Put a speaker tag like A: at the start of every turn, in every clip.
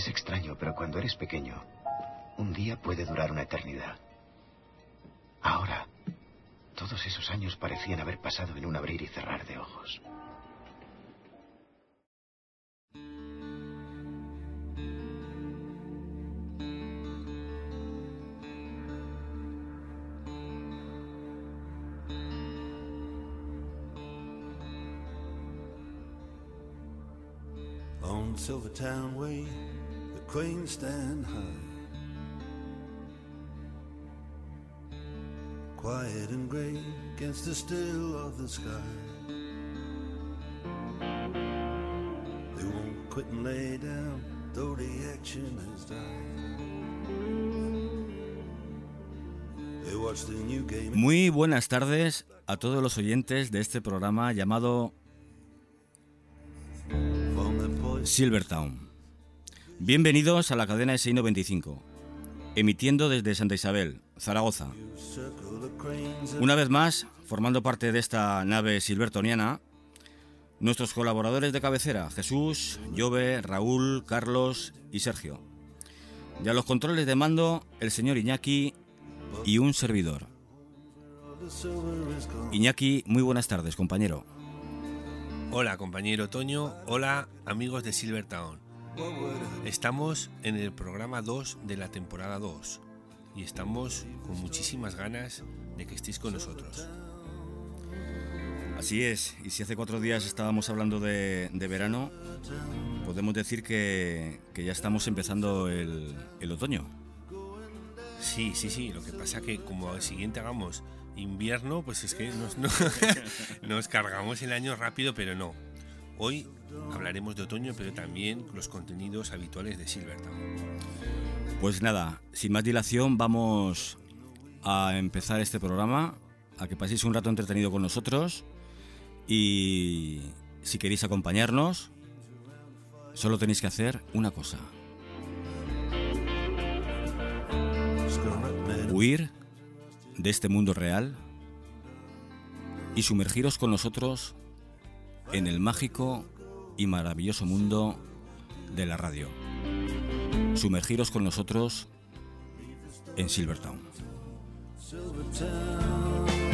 A: Es extraño, pero cuando eres pequeño, un día puede durar una eternidad. Ahora, todos esos años parecían haber pasado en un abrir y cerrar de ojos.
B: Way, the queens stand high. Quiet and gray against the still of the sky. They won't quit and lay down, though the action has died. They watch the new game.
C: Muy buenas tardes a todos los oyentes de este programa llamado Silvertown. Bienvenidos a la cadena SI95, emitiendo desde Santa Isabel, Zaragoza. Una vez más, formando parte de esta nave silvertoniana, nuestros colaboradores de cabecera, Jesús, Jove, Raúl, Carlos y Sergio. Y a los controles de mando, el señor Iñaki y un servidor. Iñaki, muy buenas tardes, compañero.
D: Hola compañero Toño, hola amigos de Silvertown. Estamos en el programa 2 de la temporada 2 y estamos con muchísimas ganas de que estéis con nosotros.
C: Así es, y si hace cuatro días estábamos hablando de, de verano, podemos decir que, que ya estamos empezando el, el otoño.
D: Sí, sí, sí, lo que pasa que como al siguiente hagamos invierno, pues es que nos, no- nos cargamos el año rápido, pero no. Hoy hablaremos de otoño, pero también los contenidos habituales de Silvertown.
C: Pues nada, sin más dilación vamos a empezar este programa, a que paséis un rato entretenido con nosotros y si queréis acompañarnos, solo tenéis que hacer una cosa, huir de este mundo real y sumergiros con nosotros en el mágico y maravilloso mundo de la radio. Sumergiros con nosotros en Silvertown.
B: Silvertown.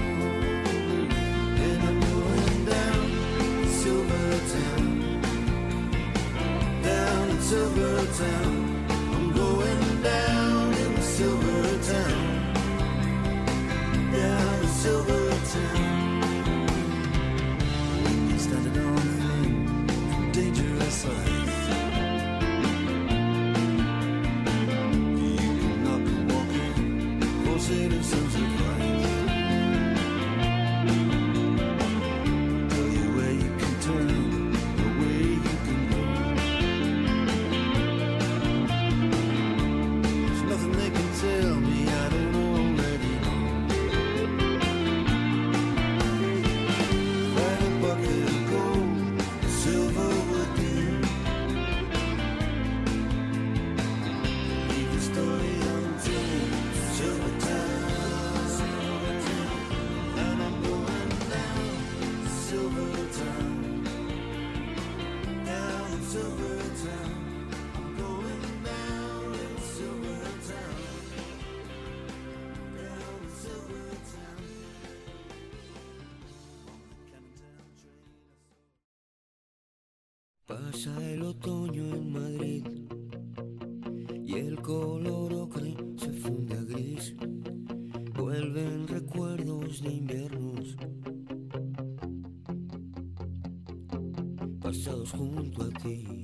E: Junto a ti.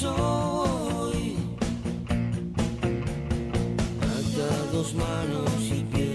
E: Soy. Atados manos y pies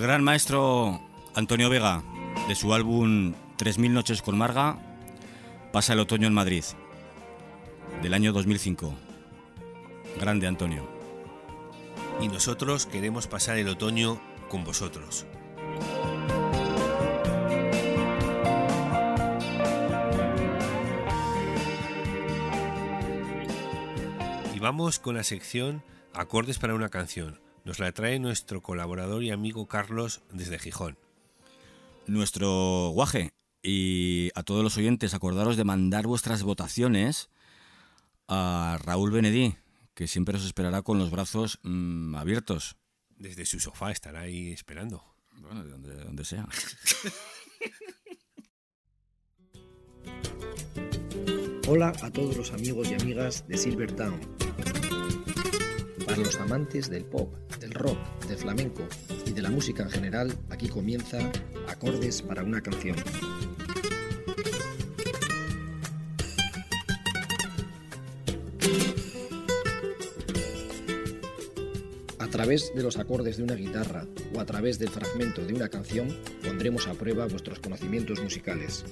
C: Del gran maestro Antonio Vega, de su álbum 3000 noches con Marga, pasa el otoño en Madrid, del año 2005. Grande Antonio.
D: Y nosotros queremos pasar el otoño con vosotros. Y vamos con la sección Acordes para una canción. Nos la trae nuestro colaborador y amigo Carlos desde Gijón.
C: Nuestro guaje y a todos los oyentes, acordaros de mandar vuestras votaciones a Raúl Benedí, que siempre os esperará con los brazos mm, abiertos.
D: Desde su sofá estará ahí esperando.
C: Bueno, de donde, de donde sea.
F: Hola a todos los amigos y amigas de Silver Town. Para los amantes del pop, del rock, del flamenco y de la música en general, aquí comienza Acordes para una canción. A través de los acordes de una guitarra o a través del fragmento de una canción, pondremos a prueba vuestros conocimientos musicales.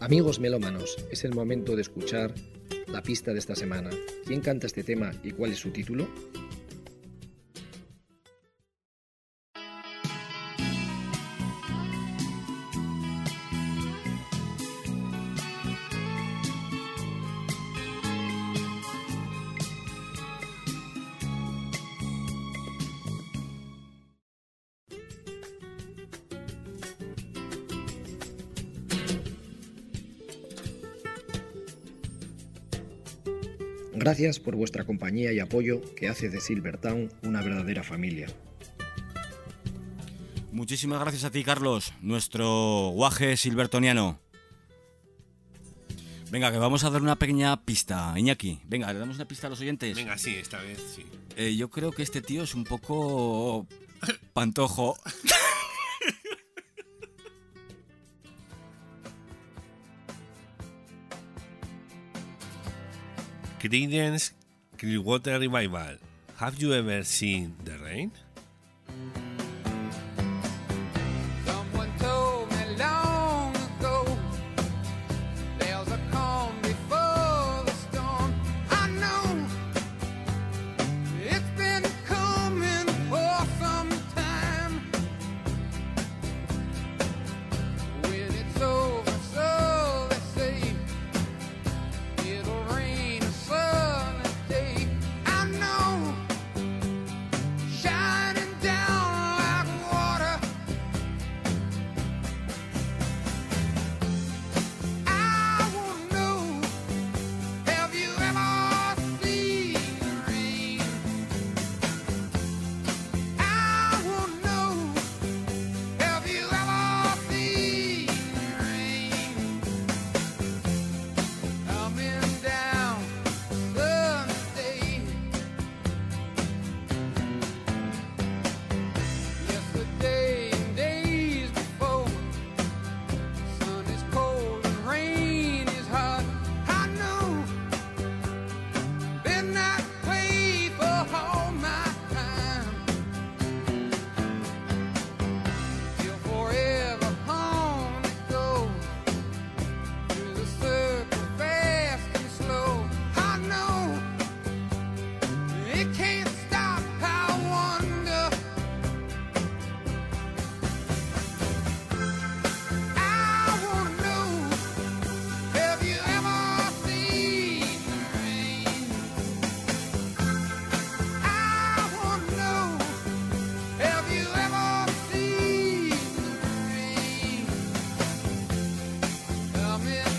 F: Amigos melómanos, es el momento de escuchar la pista de esta semana. ¿Quién canta este tema y cuál es su título? Gracias por vuestra compañía y apoyo que hace de Silvertown una verdadera familia.
C: Muchísimas gracias a ti, Carlos, nuestro guaje silbertoniano. Venga, que vamos a dar una pequeña pista, Iñaki. Venga, le damos una pista a los oyentes.
G: Venga, sí, esta vez sí.
C: Eh, yo creo que este tío es un poco pantojo.
G: Creedence Clearwater Revival. Have you ever seen the rain?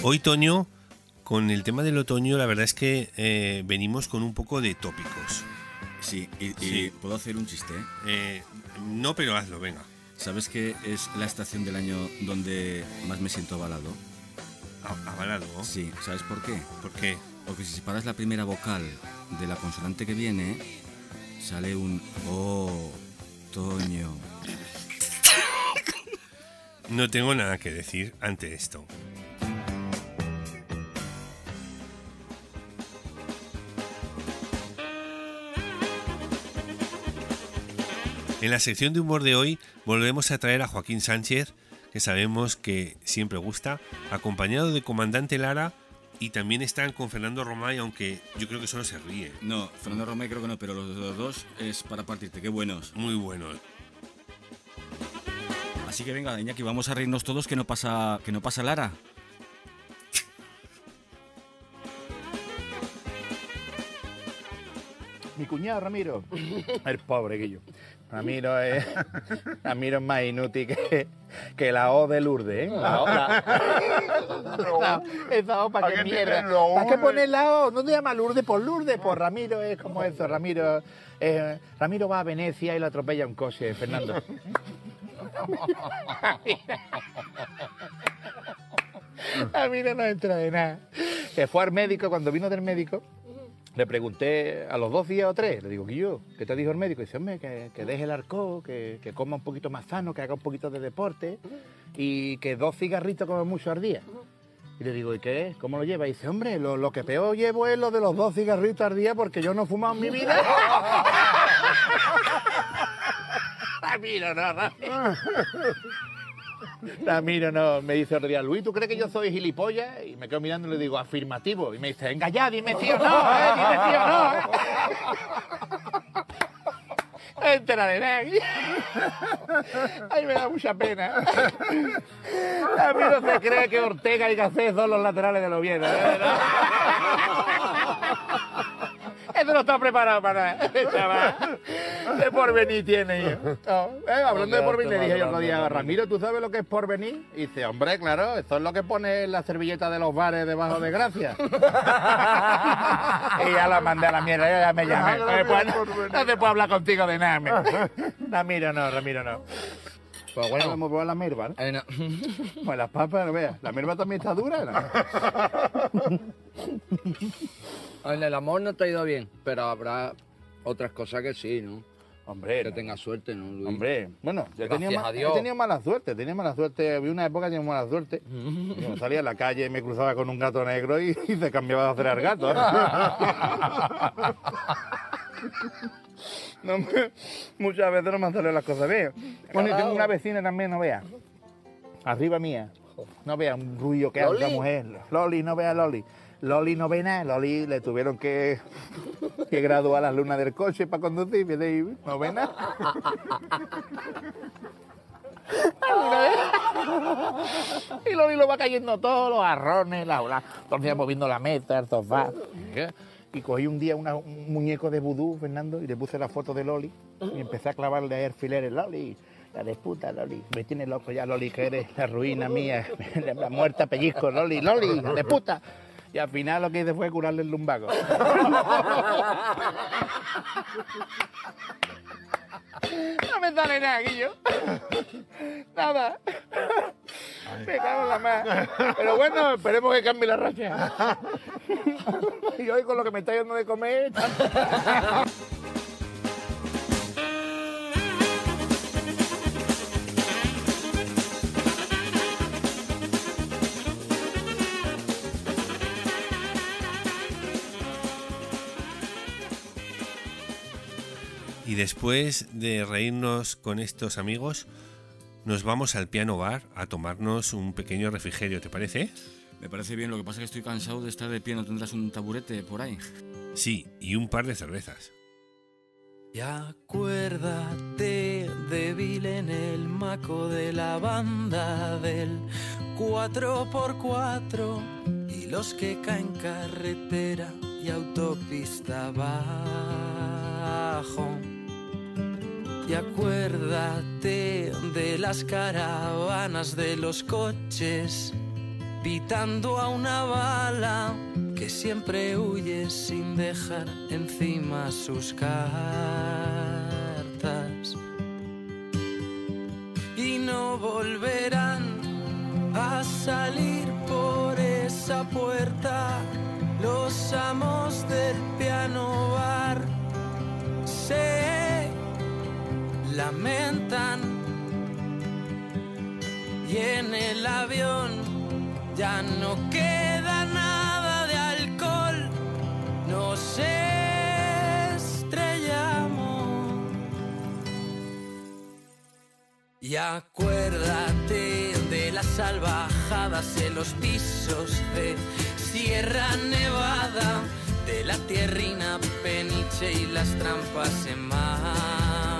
G: Hoy, Toño, con el tema del otoño, la verdad es que eh, venimos con un poco de tópicos.
C: Sí, y, puedo hacer un chiste. ¿eh?
G: Eh, no, pero hazlo, venga.
C: ¿Sabes que es la estación del año donde más me siento avalado?
G: Avalado.
C: Sí, ¿sabes por qué?
G: ¿Por qué?
C: Porque si separas la primera vocal de la consonante que viene, sale un oh, Toño.
G: No tengo nada que decir ante esto. En la sección de humor de hoy volvemos a traer a Joaquín Sánchez, que sabemos que siempre gusta, acompañado de Comandante Lara y también están con Fernando Romay, aunque yo creo que solo se ríe.
C: No, Fernando Romay creo que no, pero los, los dos es para partirte, qué buenos.
G: Muy bueno.
C: Así que venga, Iñaki, vamos a reírnos todos que no pasa, que no pasa Lara.
H: Mi cuñado Ramiro, el pobre que yo. Ramiro es, Ramiro es más inútil que, que la O de Lourdes, ¿eh? La O, la- esa O para qué mierda. ¿Para qué poner la O? ¿No te llama Lourdes por Lourdes? Pues Ramiro es como eso, Ramiro. eh, Ramiro va a Venecia y lo atropella un coche, Fernando. A mí no nos entra de nada. Que fue al médico, cuando vino del médico, le pregunté a los dos días o tres, le digo, yo, ¿qué te dijo el médico? Y dice, hombre, que, que deje el arco, que, que coma un poquito más sano, que haga un poquito de deporte y que dos cigarritos como mucho al día. Y le digo, ¿y qué es? ¿Cómo lo lleva? Y dice, hombre, lo, lo que peor llevo es lo de los dos cigarritos al día porque yo no he fumado en mi vida. No, Ramiro. La miro, no. Me dice otro día, Luis, ¿tú crees que yo soy gilipollas? Y me quedo mirando y le digo, afirmativo. Y me dice, venga ya, dime sí o no, ¿eh? Dime sí o no, ¿eh? Entera de nada. Ay, me da mucha pena. A se cree que Ortega y Gacés son los laterales de Oviedo. ¿eh? No está preparado para nada, chaval. De porvenir tiene yo. Eh, hablando de porvenir, le dije yo otro día, Ramiro, ¿tú sabes lo que es porvenir? Y dice, hombre, claro, esto es lo que pone en la servilleta de los bares debajo de Gracia. y ya la mandé a la mierda, ya me llamé. No, se puede- no se puede hablar contigo de nada. Ramiro no, Ramiro no. Pues bueno, vamos a probar la mirva, ¿no?
I: No.
H: Pues las papas, no veas. La mirva también está dura, ¿no?
I: En el amor no te ha ido bien, pero habrá otras cosas que sí, ¿no?
H: Hombre,
I: Que
H: no.
I: tengas suerte, ¿no, Luis?
H: Hombre, bueno, yo ma-
I: a Dios.
H: he tenido mala suerte, tenido mala suerte. Había una época que tenía mala suerte. Yo salía a la calle, me cruzaba con un gato negro y, y se cambiaba de hacer al gato. No me- muchas veces no me han salido las cosas bien. Bueno, y tengo una vecina también, no vea. Arriba mía. No vea un ruido que hace esa mujer. Loli, no vea Loli. Loli no ve nada. Loli le tuvieron que, que graduar las lunas del coche para conducir. fíjate, y No ve nada. y Loli lo va cayendo todo, los arrones, la, la, día moviendo la mesa, el sofá. Y cogí un día una- un muñeco de vudú, Fernando, y le puse la foto de Loli y empecé a clavarle ahí alfileres. Loli, la de puta, Loli. Me tiene loco ya, Loli, que eres la ruina mía, la muerta pellizco, Loli, Loli, la de puta. Y al final lo que hice fue curarle el lumbago. No me sale nada, Guillo. Nada. Me cago en la mar. Pero bueno, esperemos que cambie la racha. Y hoy con lo que me está yendo de comer...
D: Y después de reírnos con estos amigos, nos vamos al piano bar a tomarnos un pequeño refrigerio, ¿te parece?
C: Me parece bien, lo que pasa es que estoy cansado de estar de pie, ¿no tendrás un taburete por ahí?
D: Sí, y un par de cervezas.
J: Y acuérdate débil en el maco de la banda del 4x4 y los que caen carretera y autopista abajo. Y acuérdate de las caravanas de los coches pitando a una bala que siempre huye sin dejar encima sus cartas. Y no volverán a salir por esa puerta los amos del piano bar. Se lamentan y en el avión ya no queda nada de alcohol, nos estrellamos. Y acuérdate de las salvajadas en los pisos de Sierra Nevada, de la tierrina peniche y las trampas en Malta.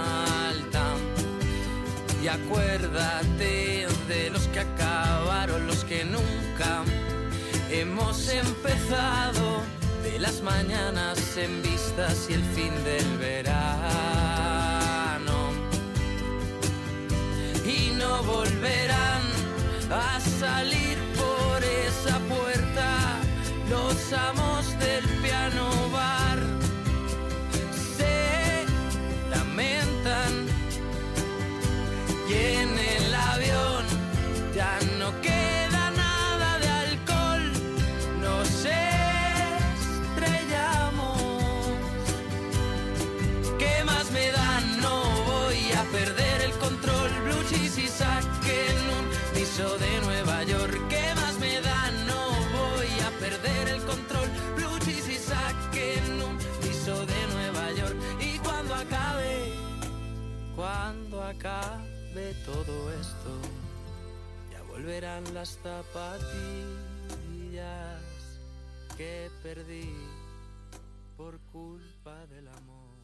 J: Y acuérdate de los que acabaron, los que nunca hemos empezado, de las mañanas en vistas y el fin del verano. Y no volverán a salir por esa puerta los amos del piano y en el avión ya no queda nada de alcohol, nos estrellamos. ¿Qué más me da? No voy a perder el control, blue cheese y saquen un piso de Nueva York. ¿Qué más me da? No voy a perder el control,
K: blue
J: cheese y saquen un piso de Nueva York. Y cuando acabe, cuando acabe todo esto, ya volverán
K: las zapatillas que perdí por culpa del amor.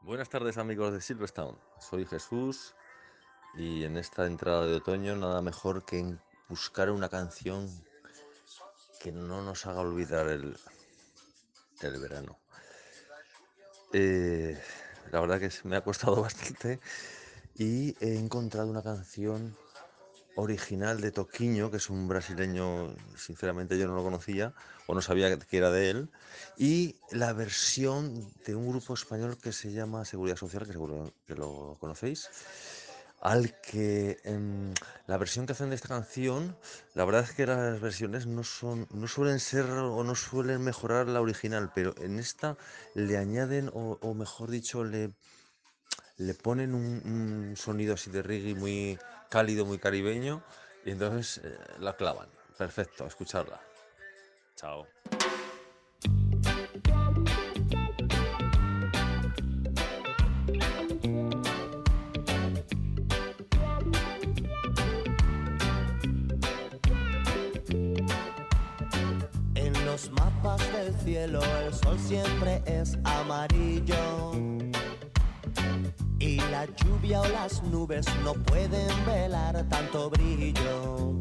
L: Buenas tardes amigos de Silverstone, soy Jesús y en esta entrada de otoño nada mejor que buscar una canción que no nos haga olvidar el, el verano. Eh, la verdad que me ha costado bastante y he encontrado una canción original de Toquiño, que es un brasileño, sinceramente yo no lo conocía o no sabía que era de él, y la versión de un grupo español que se llama Seguridad Social, que seguro que lo conocéis, al que em, la versión que hacen de esta canción, la verdad es que las versiones no son, no suelen ser o no suelen mejorar la original, pero en esta le añaden o, mejor dicho le le ponen un, un sonido así de reggae muy cálido, muy caribeño, y entonces eh, la clavan. Perfecto, escucharla. Chao.
K: Cielo el sol siempre es amarillo. Y la lluvia o las nubes no pueden velar tanto brillo.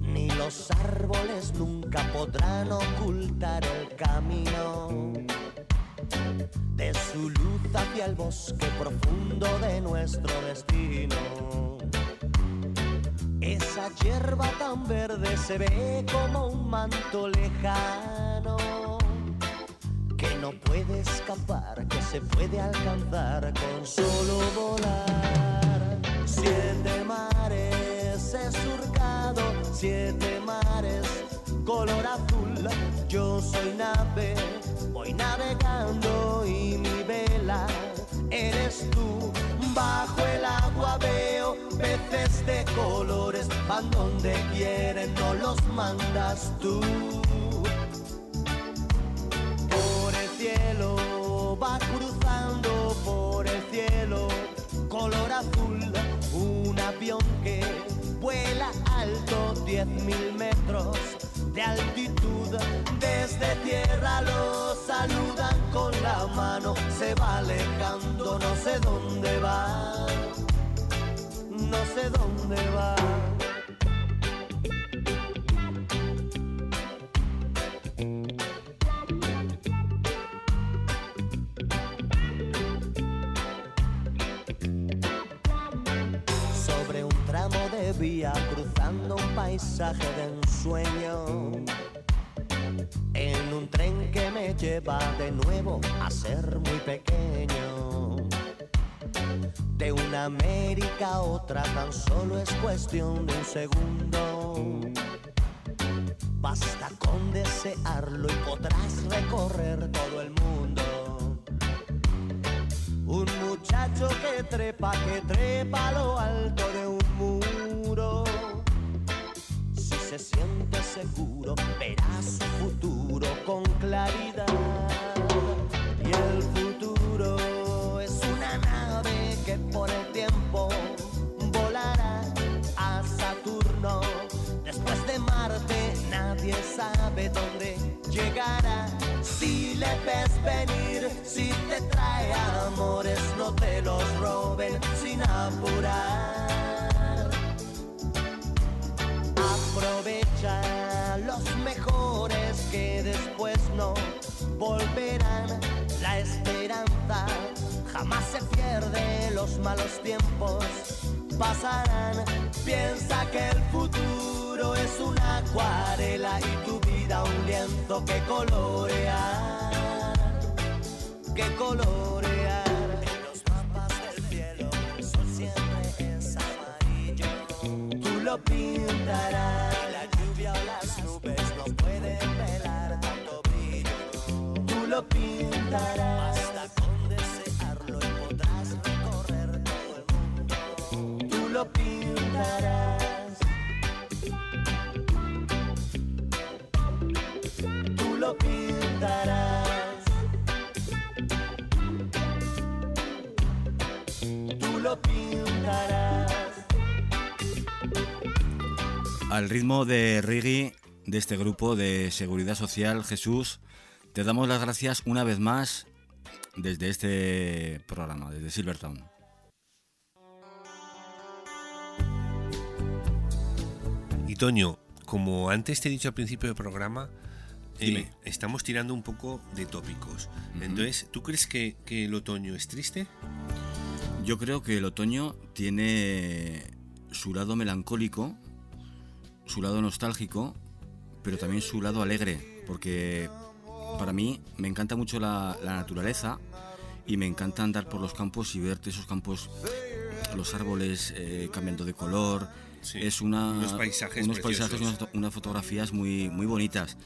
K: Ni los árboles nunca podrán ocultar el camino de su luz hacia el bosque profundo de nuestro destino. Esa hierba tan verde se ve como un manto lejano que no puede escapar, que se puede alcanzar con solo volar. Siete mares he surcado, siete mares color azul. Yo soy nave, voy navegando y donde quieren, no los mandas tú. Por el cielo va cruzando por el cielo color azul un avión que vuela alto 10.000 metros de altitud desde tierra lo saludan con la mano se va alejando no sé dónde va no sé dónde va paisaje de ensueño. En un tren que me lleva de nuevo a ser muy pequeño. De una América a otra tan solo es cuestión de un segundo. Basta con desearlo y podrás recorrer todo el mundo. Un muchacho que trepa, que trepa lo alto de un muro. Se siente seguro, verá su futuro con claridad. Y el futuro es una nave que por el tiempo volará a Saturno. Después de Marte, nadie sabe dónde llegará. Si le ves venir, si te trae amores, no te los roben sin apurar. Aprovecha los mejores que después no volverán. La esperanza jamás se pierde, los malos tiempos pasarán. Piensa que el futuro es una acuarela y tu vida un lienzo que colorear, que colorear. Los lo pintarás. Basta con desearlo y podrás recorrer todo el mundo. Tú lo pintarás. Tú lo pintarás. Tú lo pintarás.
C: Al ritmo de reggae de este grupo de Seguridad Social, Jesús, te damos las gracias una vez más desde este programa, desde Silvertown.
D: Y Toño, como antes te he dicho al principio del programa, eh, estamos tirando un poco de tópicos. Entonces, ¿tú crees que, que el otoño es triste?
C: Yo creo que el otoño tiene su lado melancólico, su lado nostálgico, pero también su lado alegre, porque para mí me encanta mucho la, la naturaleza y me encanta andar por los campos y ver esos campos, los árboles eh, cambiando de color.
D: Sí,
C: es una,
D: unos paisajes
C: unos paisajes, unas, unas fotografías muy, muy bonitas.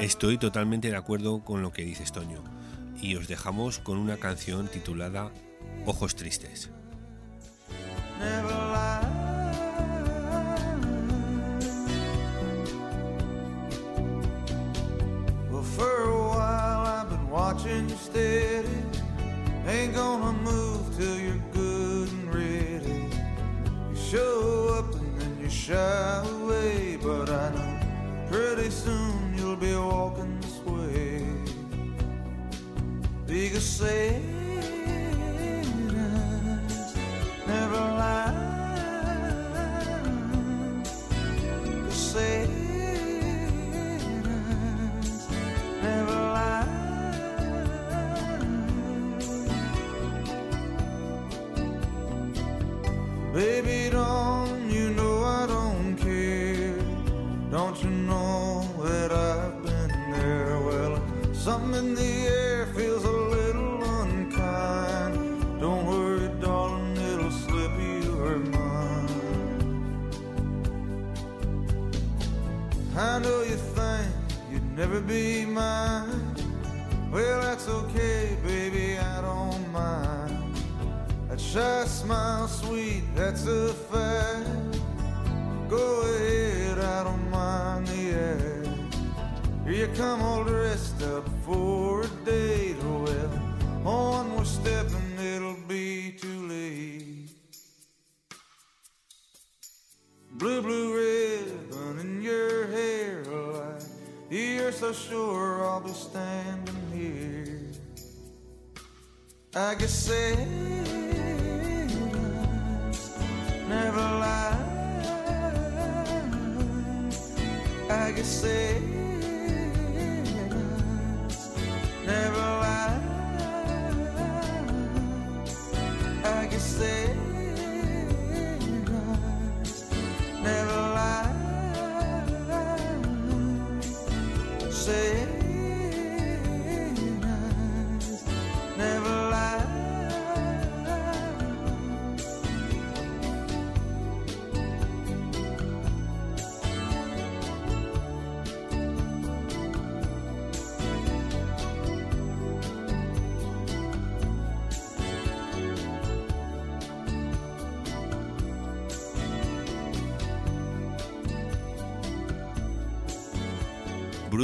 D: Estoy totalmente de acuerdo con lo que dices, Toño. Y os dejamos con una canción titulada Ojos Tristes.
M: For a while I've been watching you steady. Ain't gonna move till you're good and ready. You show up and then you shy away, but I know pretty soon you'll be walking this way. Because eyes never lie. Sad eyes Baby, don't you know I don't care? Don't you know that I've been there? Well, something in the air feels a little unkind. Don't worry, darling, it'll slip your mind. I know you think you'd never be mine. Well, that's okay, baby, I don't mind. That shy smile, sweet, that's a fact. Go ahead, I don't mind the act. Here you come all dressed up for a date. Well, on we're stepping, it'll be too late. Blue, blue ribbon in your hair, like you're so sure I'll be standing here. I guess eyes never lies. I can say never lies. I can
D: say.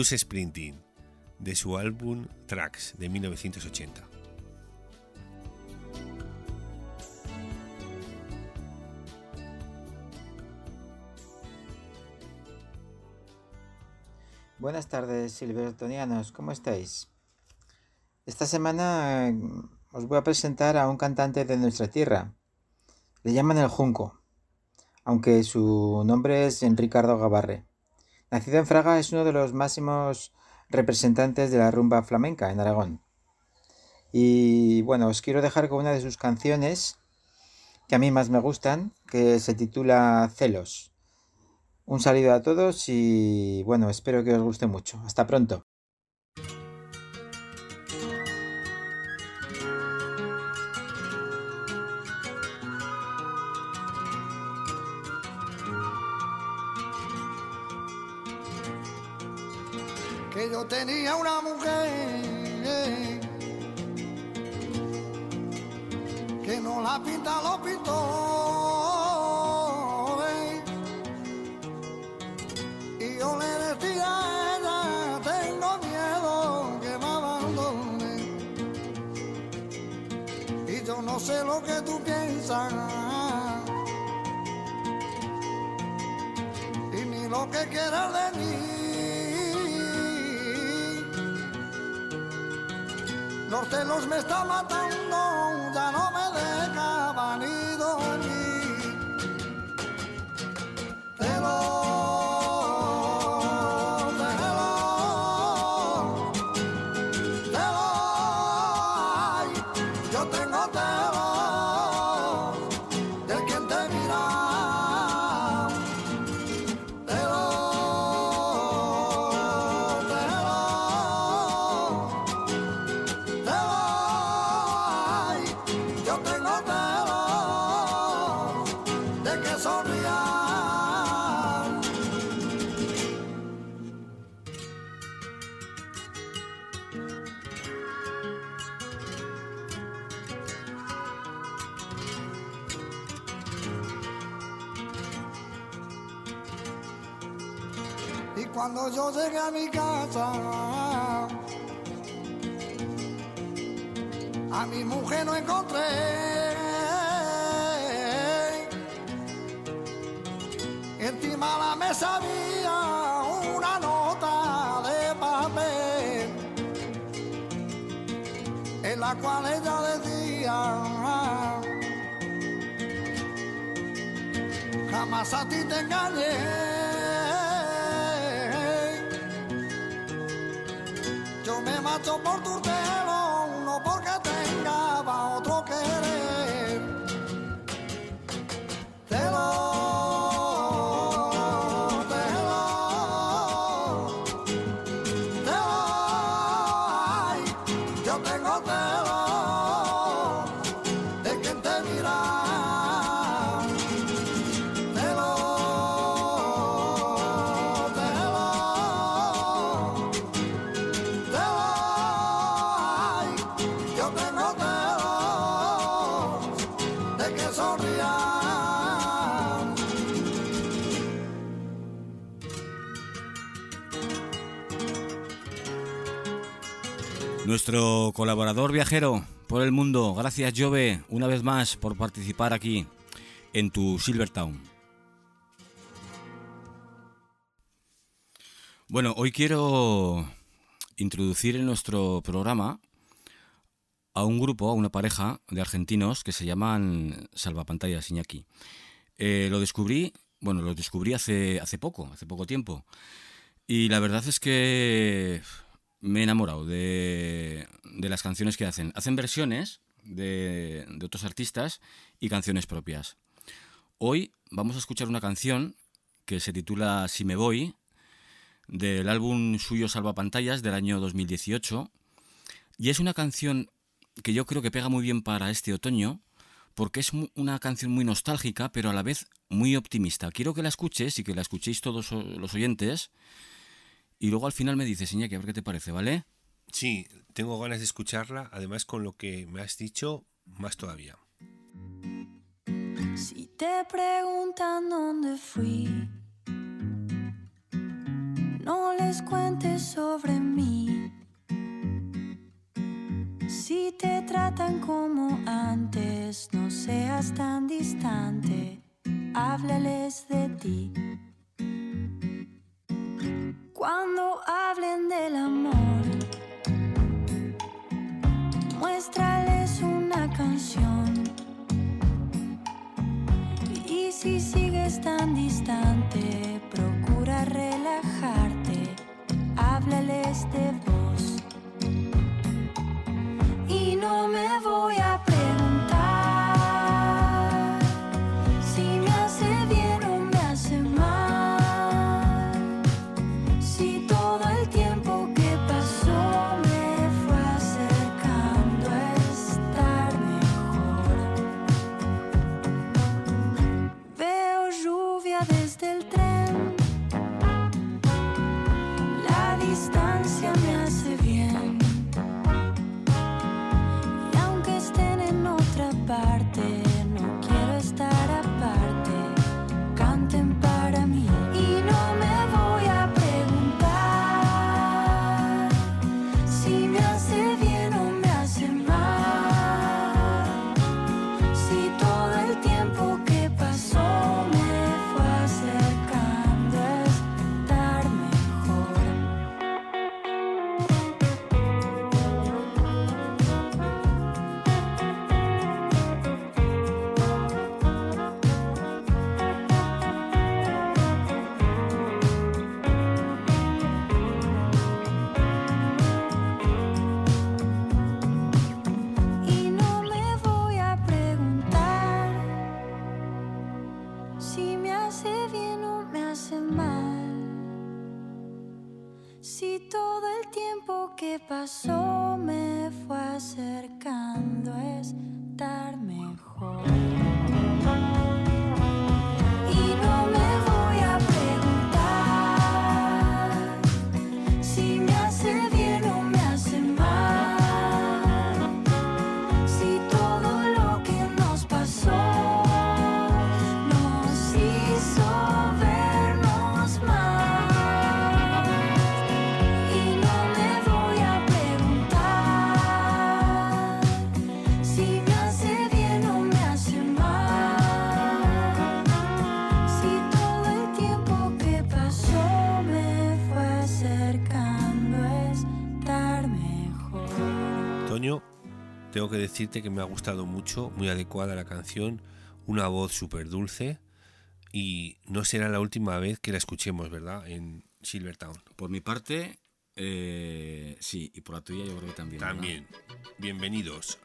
D: Springsteen, de su álbum Tracks de 1980.
N: Buenas tardes, silvertonianos, ¿cómo estáis? Esta semana eh, os voy a presentar a un cantante de nuestra tierra. Le llaman el Junco, aunque su nombre es Ricardo Gabarre. Nacido en Fraga, es uno de los máximos representantes de la rumba flamenca en Aragón. Y bueno, os quiero dejar con una de sus canciones que a mí más me gustan, que se titula Celos. Un saludo a todos y bueno, espero que os guste mucho. Hasta pronto.
O: Que yo tenía una mujer que no la pinta los pintores y yo le decía a ella tengo miedo que me abandone y yo no sé lo que tú piensas. Y ni lo que quieras de mí. Celos me están matando, mujer no encontré. Encima la mesa había una nota de papel en la cual ella decía jamás a ti te engañé. Yo me macho por tu
C: Nuestro colaborador viajero por el mundo, gracias Jove, una vez más por participar aquí en tu Silvertown. Bueno, hoy quiero introducir en nuestro programa a un grupo, a una pareja de argentinos que se llaman Salvapantallas Iñaki. Eh, lo descubrí, bueno, lo descubrí hace, hace poco, hace poco tiempo. Y la verdad es que me he enamorado de, de las canciones que hacen. Hacen versiones de, de otros artistas y canciones propias. Hoy vamos a escuchar una canción que se titula Si me voy, del álbum suyo Salvapantallas del año 2018. Y es una canción que yo creo que pega muy bien para este otoño, porque es una canción muy nostálgica, pero a la vez muy optimista. Quiero que la escuches y que la escuchéis todos los oyentes. Y luego al final me dices, Iñaki, a ver qué te parece, ¿vale?
D: Sí, tengo ganas de escucharla, además con lo que me has dicho, más todavía.
P: Si te preguntan dónde fui, no les cuentes sobre mí. Si te tratan como antes, no seas tan distante, háblales de ti. Cuando hablen del amor, muéstrales una canción. Y si sigues tan distante, procura relajarte, háblales de vos. Y no me voy a desde el tren.
D: Tengo que decirte que me ha gustado mucho, muy adecuada la canción, una voz súper dulce y no será la última vez que la escuchemos, ¿verdad? En Silvertown.
C: Por mi parte, eh, sí, y por la tuya yo creo que también. ¿verdad?
D: También. Bienvenidos.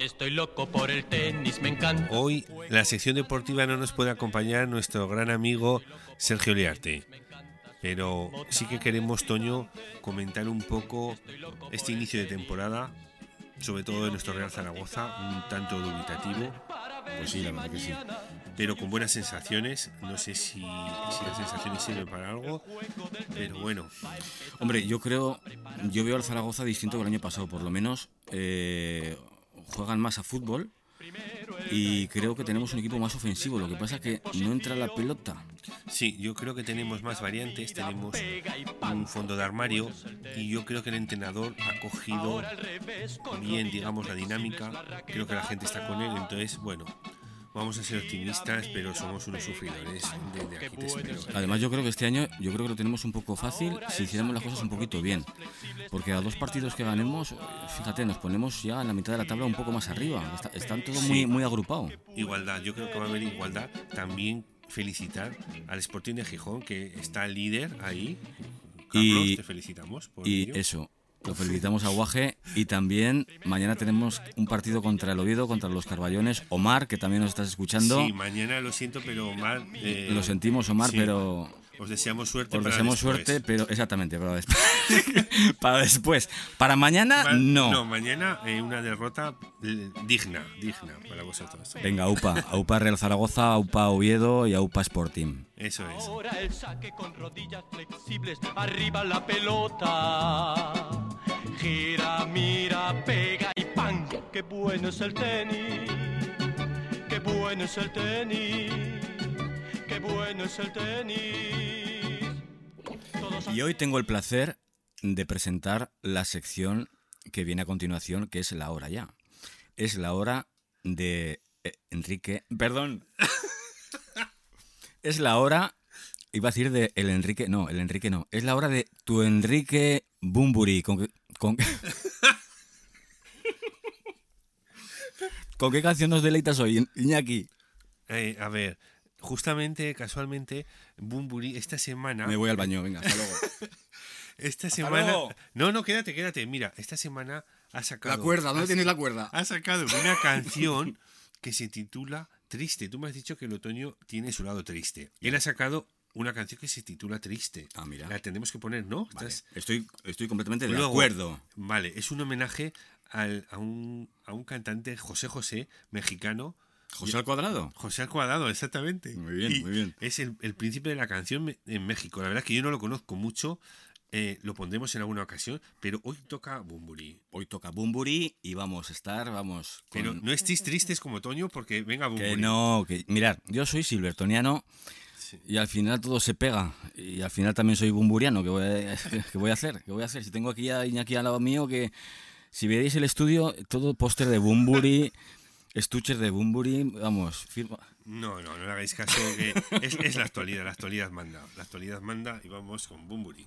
Q: Estoy loco por el tenis, me encanta.
D: Hoy la sección deportiva no nos puede acompañar nuestro gran amigo Sergio Liarte. Pero sí que queremos, Toño, comentar un poco este inicio de temporada, sobre todo de nuestro Real Zaragoza, un tanto dubitativo.
C: Pues sí, la verdad que sí.
D: Pero con buenas sensaciones. No sé si, si las sensaciones sirven para algo, pero bueno.
C: Hombre, yo creo, yo veo al Zaragoza distinto que el año pasado, por lo menos eh, juegan más a fútbol y creo que tenemos un equipo más ofensivo. Lo que pasa es que no entra la pelota.
D: Sí, yo creo que tenemos más variantes, tenemos un fondo de armario y yo creo que el entrenador ha cogido bien, digamos, la dinámica. Creo que la gente está con él, entonces, bueno, vamos a ser optimistas, pero somos unos sufridores. Desde aquí te espero.
C: Además, yo creo que este año, yo creo que lo tenemos un poco fácil si hiciéramos las cosas un poquito bien. Porque a dos partidos que ganemos, fíjate, nos ponemos ya en la mitad de la tabla un poco más arriba. Está- están todo muy,
D: Sí.
C: muy agrupado.
D: Igualdad, yo creo que va a haber igualdad. También felicitar al Sporting de Gijón, que está líder ahí. Carlos,
C: Y-
D: te felicitamos. por
C: Y
D: ello.
C: eso, lo felicitamos a Guaje. Y también mañana tenemos un partido contra el Oviedo, contra los Carballones. Omar, que también nos estás escuchando.
D: Sí, mañana lo siento, pero Omar. eh,
C: Lo sentimos, Omar,
D: sí.
C: pero
D: Os deseamos suerte.
C: os
D: para
C: deseamos
D: después.
C: suerte, pero exactamente, para después. para después. Para mañana,
D: Ma-
C: no.
D: No, mañana eh, una derrota eh, digna, digna para vosotros.
C: Venga, AUPA. AUPA Real Zaragoza, AUPA Oviedo y AUPA Sporting.
D: Eso es.
Q: Ahora el saque con rodillas flexibles, arriba la pelota. Gira, mira, pega y ¡pam! ¡Qué bueno es el tenis! ¡Qué bueno es el tenis! ¡Qué bueno es el tenis! Todos
C: Y hoy tengo el placer de presentar la sección que viene a continuación, que es la hora ya. Es la hora de eh, Enrique. Perdón. es la hora. Iba a decir de el Enrique. No, el Enrique no. Es la hora de tu Enrique Bumburi. ¿Con, qué- con, qué- ¿Con qué canción nos deleitas hoy, Iñaki?
D: Eh, a ver, justamente, casualmente, Bumburi esta semana.
C: Me voy al baño, venga, hasta luego.
D: Esta
C: Hasta
D: semana.
C: luego.
D: No, no, quédate, quédate. Mira, esta semana ha sacado.
C: La cuerda, ¿dónde
D: ha
C: tienes la cuerda?
D: Ha sacado una canción que se titula Triste. Tú me has dicho que el otoño tiene su lado triste. Él ha sacado una canción que se titula Triste.
C: Ah, mira.
D: La tendremos que poner, ¿no?
C: Vale,
D: Estás-
C: Estoy, estoy completamente de
D: Luego,
C: acuerdo.
D: Vale, es un homenaje al- a, un, a un cantante José José, mexicano.
C: ¿José al cuadrado?
D: José al cuadrado, exactamente.
C: Muy bien,
D: Y
C: muy bien.
D: Es el, el príncipe de la canción en México. La verdad es que yo no lo conozco mucho. eh, lo pondremos en alguna ocasión, pero hoy toca Bumburi.
C: Hoy toca Bumburi y vamos a estar, vamos. con-
D: Pero no estéis tristes como otoño porque venga Bumburi.
C: Que no, que mirad, yo soy silvertoniano y al final todo se pega. Y al final también soy bumburiano. ¿Qué voy a, qué voy a hacer? ¿Qué voy a hacer? Si tengo aquí a Iñaki al lado mío, que si veis el estudio, todo póster de Bumburi, estuches de Bumburi, vamos, firma.
D: No, no, no le hagáis caso. Es la actualidad, la actualidad manda. La actualidad manda y vamos con Bumburi.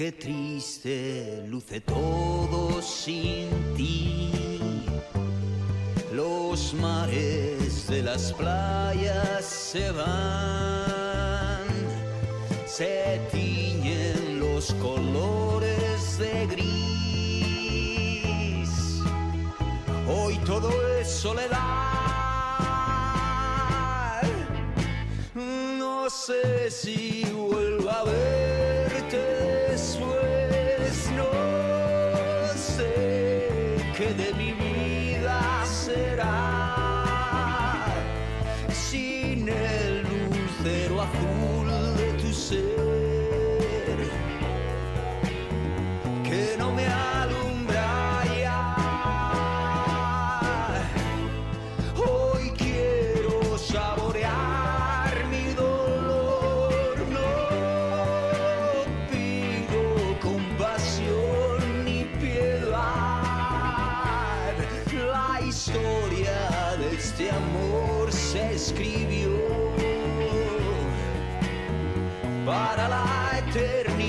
R: Qué triste luce todo sin ti. Los mares de las playas se van, se tiñen los colores de gris. Hoy todo es soledad. No sé si vuelvo a verte saborear mi dolor, no pido compasión ni piedad. La historia de este amor se escribió para la eternidad.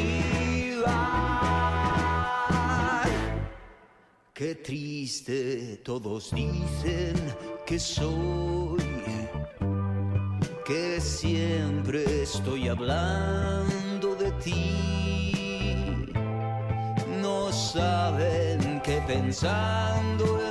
R: Qué triste todos dicen que soy, que siempre estoy hablando de ti. No saben que pensando en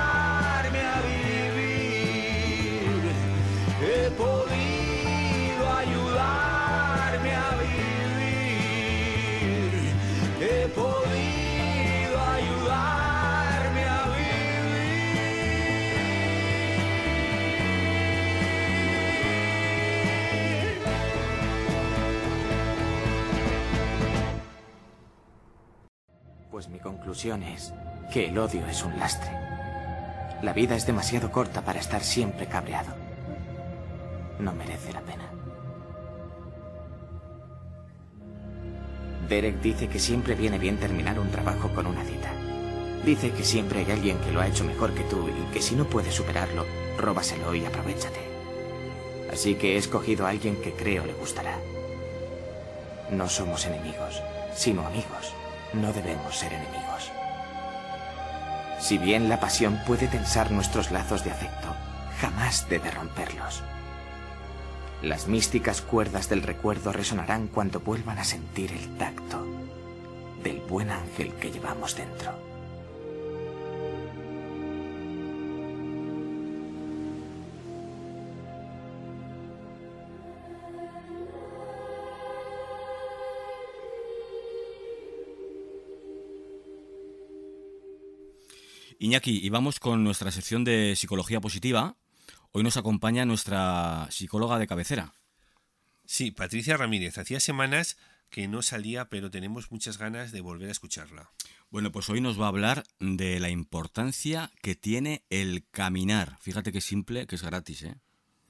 A: conclusión es que el odio es un lastre. La vida es demasiado corta para estar siempre cabreado. No merece la pena. Derek dice que siempre viene bien terminar un trabajo con una cita. Dice que siempre hay alguien que lo ha hecho mejor que tú y que si no puedes superarlo, róbaselo y aprovechate. Así que he escogido a alguien que creo le gustará. No somos enemigos, sino amigos. No debemos ser enemigos. Si bien la pasión puede tensar nuestros lazos de afecto, jamás debe romperlos. Las místicas cuerdas del recuerdo resonarán cuando vuelvan a sentir el tacto del buen ángel que llevamos dentro.
C: Iñaki, y vamos con nuestra sección de psicología positiva. Hoy nos acompaña nuestra psicóloga de cabecera.
D: Sí, Patricia Ramírez. Hacía semanas que no salía, pero tenemos muchas ganas de volver a escucharla.
C: Bueno, pues hoy nos va a hablar de la importancia que tiene el caminar. Fíjate qué simple, que es gratis, ¿eh?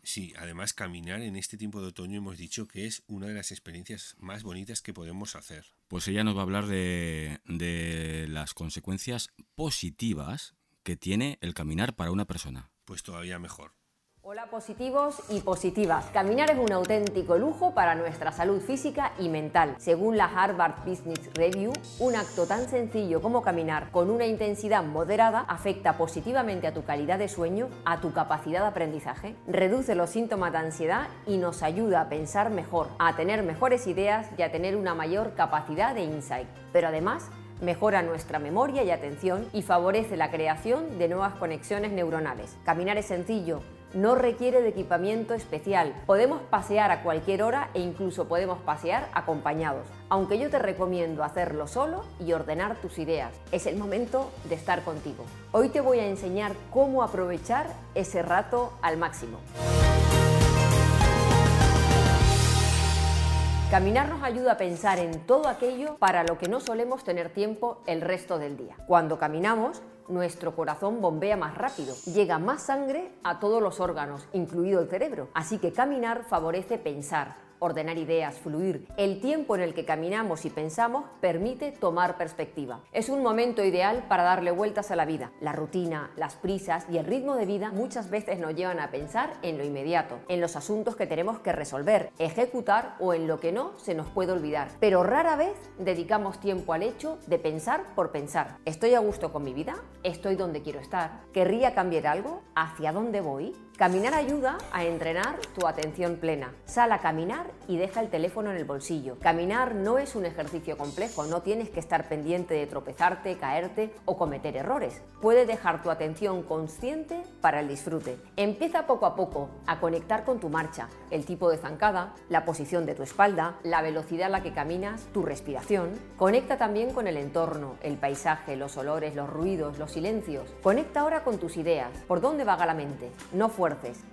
D: Sí, además caminar en este tiempo de otoño hemos dicho que es una de las experiencias más bonitas que podemos hacer.
C: Pues ella nos va a hablar de, de las consecuencias positivas que tiene el caminar para una persona.
D: Pues todavía mejor.
S: Hola positivos y positivas. Caminar es un auténtico lujo para nuestra salud física y mental. Según la Harvard Business Review, un acto tan sencillo como caminar con una intensidad moderada afecta positivamente a tu calidad de sueño, a tu capacidad de aprendizaje, reduce los síntomas de ansiedad y nos ayuda a pensar mejor, a tener mejores ideas y a tener una mayor capacidad de insight. Pero además, mejora nuestra memoria y atención y favorece la creación de nuevas conexiones neuronales. Caminar es sencillo, no requiere de equipamiento especial. Podemos pasear a cualquier hora e incluso podemos pasear acompañados. Aunque yo te recomiendo hacerlo solo y ordenar tus ideas. Es el momento de estar contigo. Hoy te voy a enseñar cómo aprovechar ese rato al máximo. Caminar nos ayuda a pensar en todo aquello para lo que no solemos tener tiempo el resto del día. Cuando caminamos, nuestro corazón bombea más rápido, llega más sangre a todos los órganos, incluido el cerebro. Así que caminar favorece pensar, ordenar ideas, fluir. El tiempo en el que caminamos y pensamos permite tomar perspectiva. Es un momento ideal para darle vueltas a la vida. La rutina, las prisas y el ritmo de vida muchas veces nos llevan a pensar en lo inmediato, en los asuntos que tenemos que resolver, ejecutar o en lo que no se nos puede olvidar. Pero rara vez dedicamos tiempo al hecho de pensar por pensar. ¿Estoy a gusto con mi vida? ¿Estoy donde quiero estar? ¿Querría cambiar algo? ¿Hacia dónde voy? Caminar ayuda a entrenar tu atención plena. Sal a caminar y deja el teléfono en el bolsillo. Caminar no es un ejercicio complejo, no tienes que estar pendiente de tropezarte, caerte o cometer errores. Puedes dejar tu atención consciente para el disfrute. Empieza poco a poco a conectar con tu marcha, el tipo de zancada, la posición de tu espalda, la velocidad a la que caminas, tu respiración. Conecta también con el entorno, el paisaje, los olores, los ruidos, los silencios. Conecta ahora con tus ideas. ¿Por dónde vaga la mente? No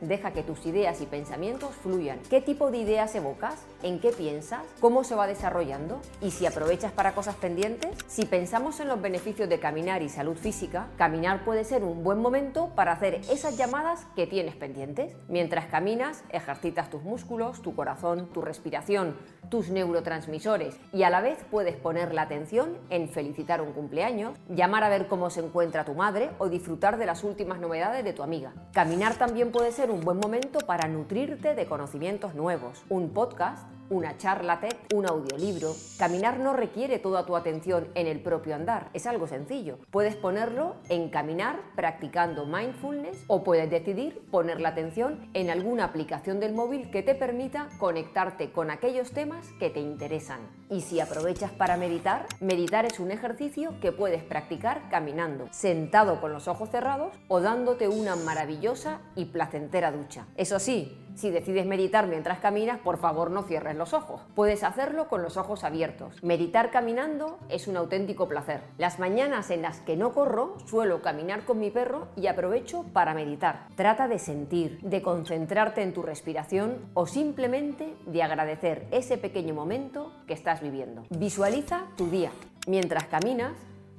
S: deja que tus ideas y pensamientos fluyan. ¿Qué tipo de ideas evocas? ¿En qué piensas? ¿Cómo se va desarrollando? ¿Y si aprovechas para cosas pendientes? Si pensamos en los beneficios de caminar y salud física, caminar puede ser un buen momento para hacer esas llamadas que tienes pendientes. Mientras caminas, ejercitas tus músculos, tu corazón, tu respiración, tus neurotransmisores y a la vez puedes poner la atención en felicitar un cumpleaños, llamar a ver cómo se encuentra tu madre o disfrutar de las últimas novedades de tu amiga. Caminar también puede ser un buen momento para nutrirte de conocimientos nuevos, un podcast, una charla TED, un audiolibro. Caminar no requiere toda tu atención en el propio andar, es algo sencillo. Puedes ponerlo en caminar practicando mindfulness o puedes decidir poner la atención en alguna aplicación del móvil que te permita conectarte con aquellos temas que te interesan. Y si aprovechas para meditar, meditar es un ejercicio que puedes practicar caminando, sentado con los ojos cerrados o dándote una maravillosa y placentera ducha. Eso sí, si decides meditar mientras caminas, por favor no cierres los ojos. Puedes hacerlo con los ojos abiertos. Meditar caminando es un auténtico placer. Las mañanas en las que no corro, suelo caminar con mi perro y aprovecho para meditar. Trata de sentir, de concentrarte en tu respiración o simplemente de agradecer ese pequeño momento que estás viviendo. Visualiza tu día. Mientras caminas,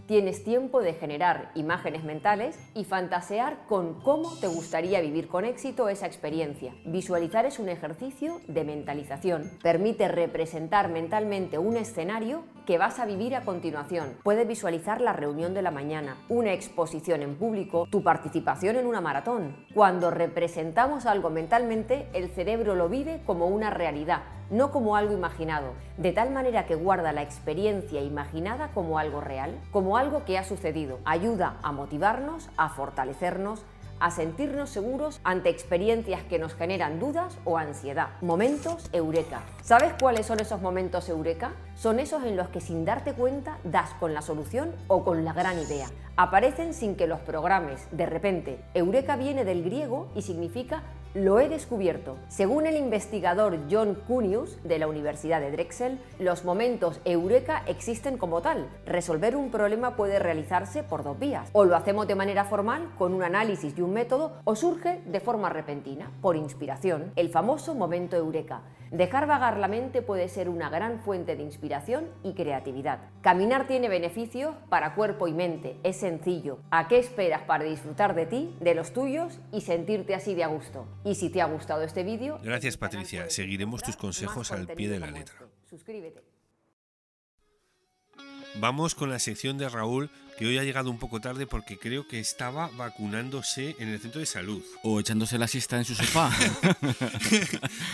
S: Tienes tiempo de generar imágenes mentales y fantasear con cómo te gustaría vivir con éxito esa experiencia. Visualizar es un ejercicio de mentalización. Permite representar mentalmente un escenario que vas a vivir a continuación. Puedes visualizar la reunión de la mañana, una exposición en público, tu participación en una maratón. Cuando representamos algo mentalmente, el cerebro lo vive como una realidad, no como algo imaginado, de tal manera que guarda la experiencia imaginada como algo real, como algo que ha sucedido. Ayuda a motivarnos, a fortalecernos, a sentirnos seguros ante experiencias que nos generan dudas o ansiedad. Momentos eureka. ¿Sabes cuáles son esos momentos eureka? son esos en los que sin darte cuenta das con la solución o con la gran idea. Aparecen sin que los programes. De repente, Eureka viene del griego y significa lo he descubierto. Según el investigador John Cunius de la Universidad de Drexel, los momentos eureka existen como tal. Resolver un problema puede realizarse por dos vías. O lo hacemos de manera formal, con un análisis y un método, o surge de forma repentina, por inspiración, el famoso momento eureka. Dejar vagar la mente puede ser una gran fuente de inspiración y creatividad. Caminar tiene beneficios para cuerpo y mente, es sencillo. ¿A qué esperas para disfrutar de ti, de los tuyos y sentirte así de a gusto? Y si te ha gustado este vídeo,
D: Gracias Patricia, seguiremos tus consejos al pie de la letra.
S: suscríbete.
D: Vamos con la sección de Raúl, que hoy ha llegado un poco tarde porque creo que estaba vacunándose en el centro de salud.
C: O echándose la siesta en su sofá.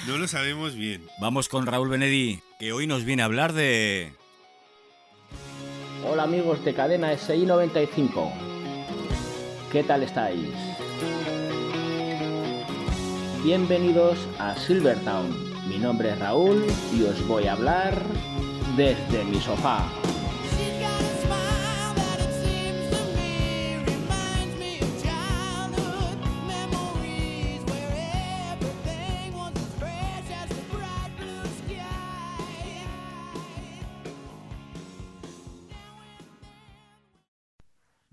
D: No lo sabemos bien.
C: Vamos con Raúl Benedí, que hoy nos viene a hablar de...
T: Hola amigos de cadena SI 95. ¿Qué tal estáis? Bienvenidos a Silvertown. Mi nombre es Raúl y os voy a hablar desde mi sofá.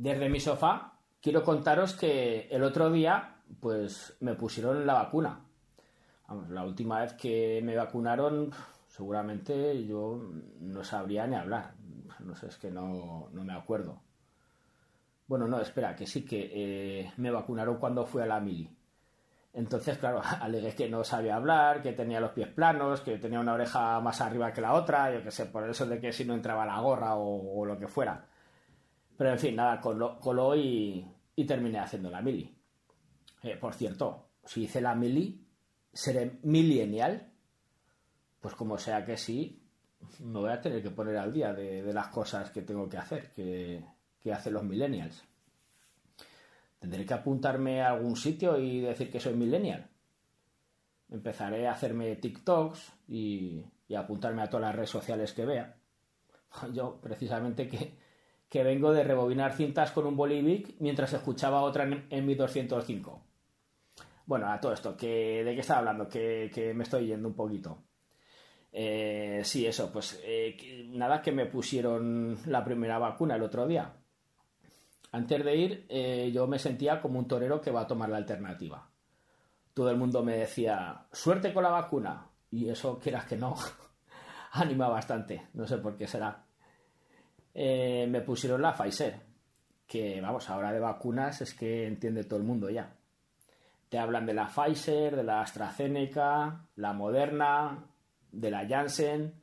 T: Desde mi sofá quiero contaros que el otro día pues me pusieron la vacuna. Vamos, la última vez que me vacunaron seguramente yo no sabría ni hablar. No sé, es que no, no me acuerdo. Bueno, no, espera, que sí que eh, me vacunaron cuando fui a la mili. Entonces, claro, alegué que no sabía hablar, que tenía los pies planos, que tenía una oreja más arriba que la otra, yo qué sé, por eso de que si no entraba la gorra o, o lo que fuera. Pero en fin, nada, coló, coló y, terminé haciendo la mili. Eh, por cierto, si hice la mili, seré millennial. Pues como sea que sí, me voy a tener que poner al día de, de las cosas que tengo que hacer, que, que hacen los millennials. Tendré que apuntarme a algún sitio y decir que soy millennial. Empezaré a hacerme TikToks y, apuntarme a todas las redes sociales que vea. Yo, precisamente, que, que vengo de rebobinar cintas con un Bolivic mientras escuchaba otra en, en mi 205. Bueno, a todo esto, ¿de qué estaba hablando? Que, me estoy yendo un poquito. Eh, sí, eso, pues eh, nada, que me pusieron la primera vacuna el otro día. Antes de ir, eh, yo me sentía como un torero que va a tomar la alternativa. Todo el mundo me decía, suerte con la vacuna. Y eso, quieras que no, anima bastante. No sé por qué será. Eh, me pusieron la Pfizer, que vamos, ahora de vacunas es que entiende todo el mundo ya. Te hablan de la Pfizer, de la AstraZeneca, la Moderna, de la Janssen,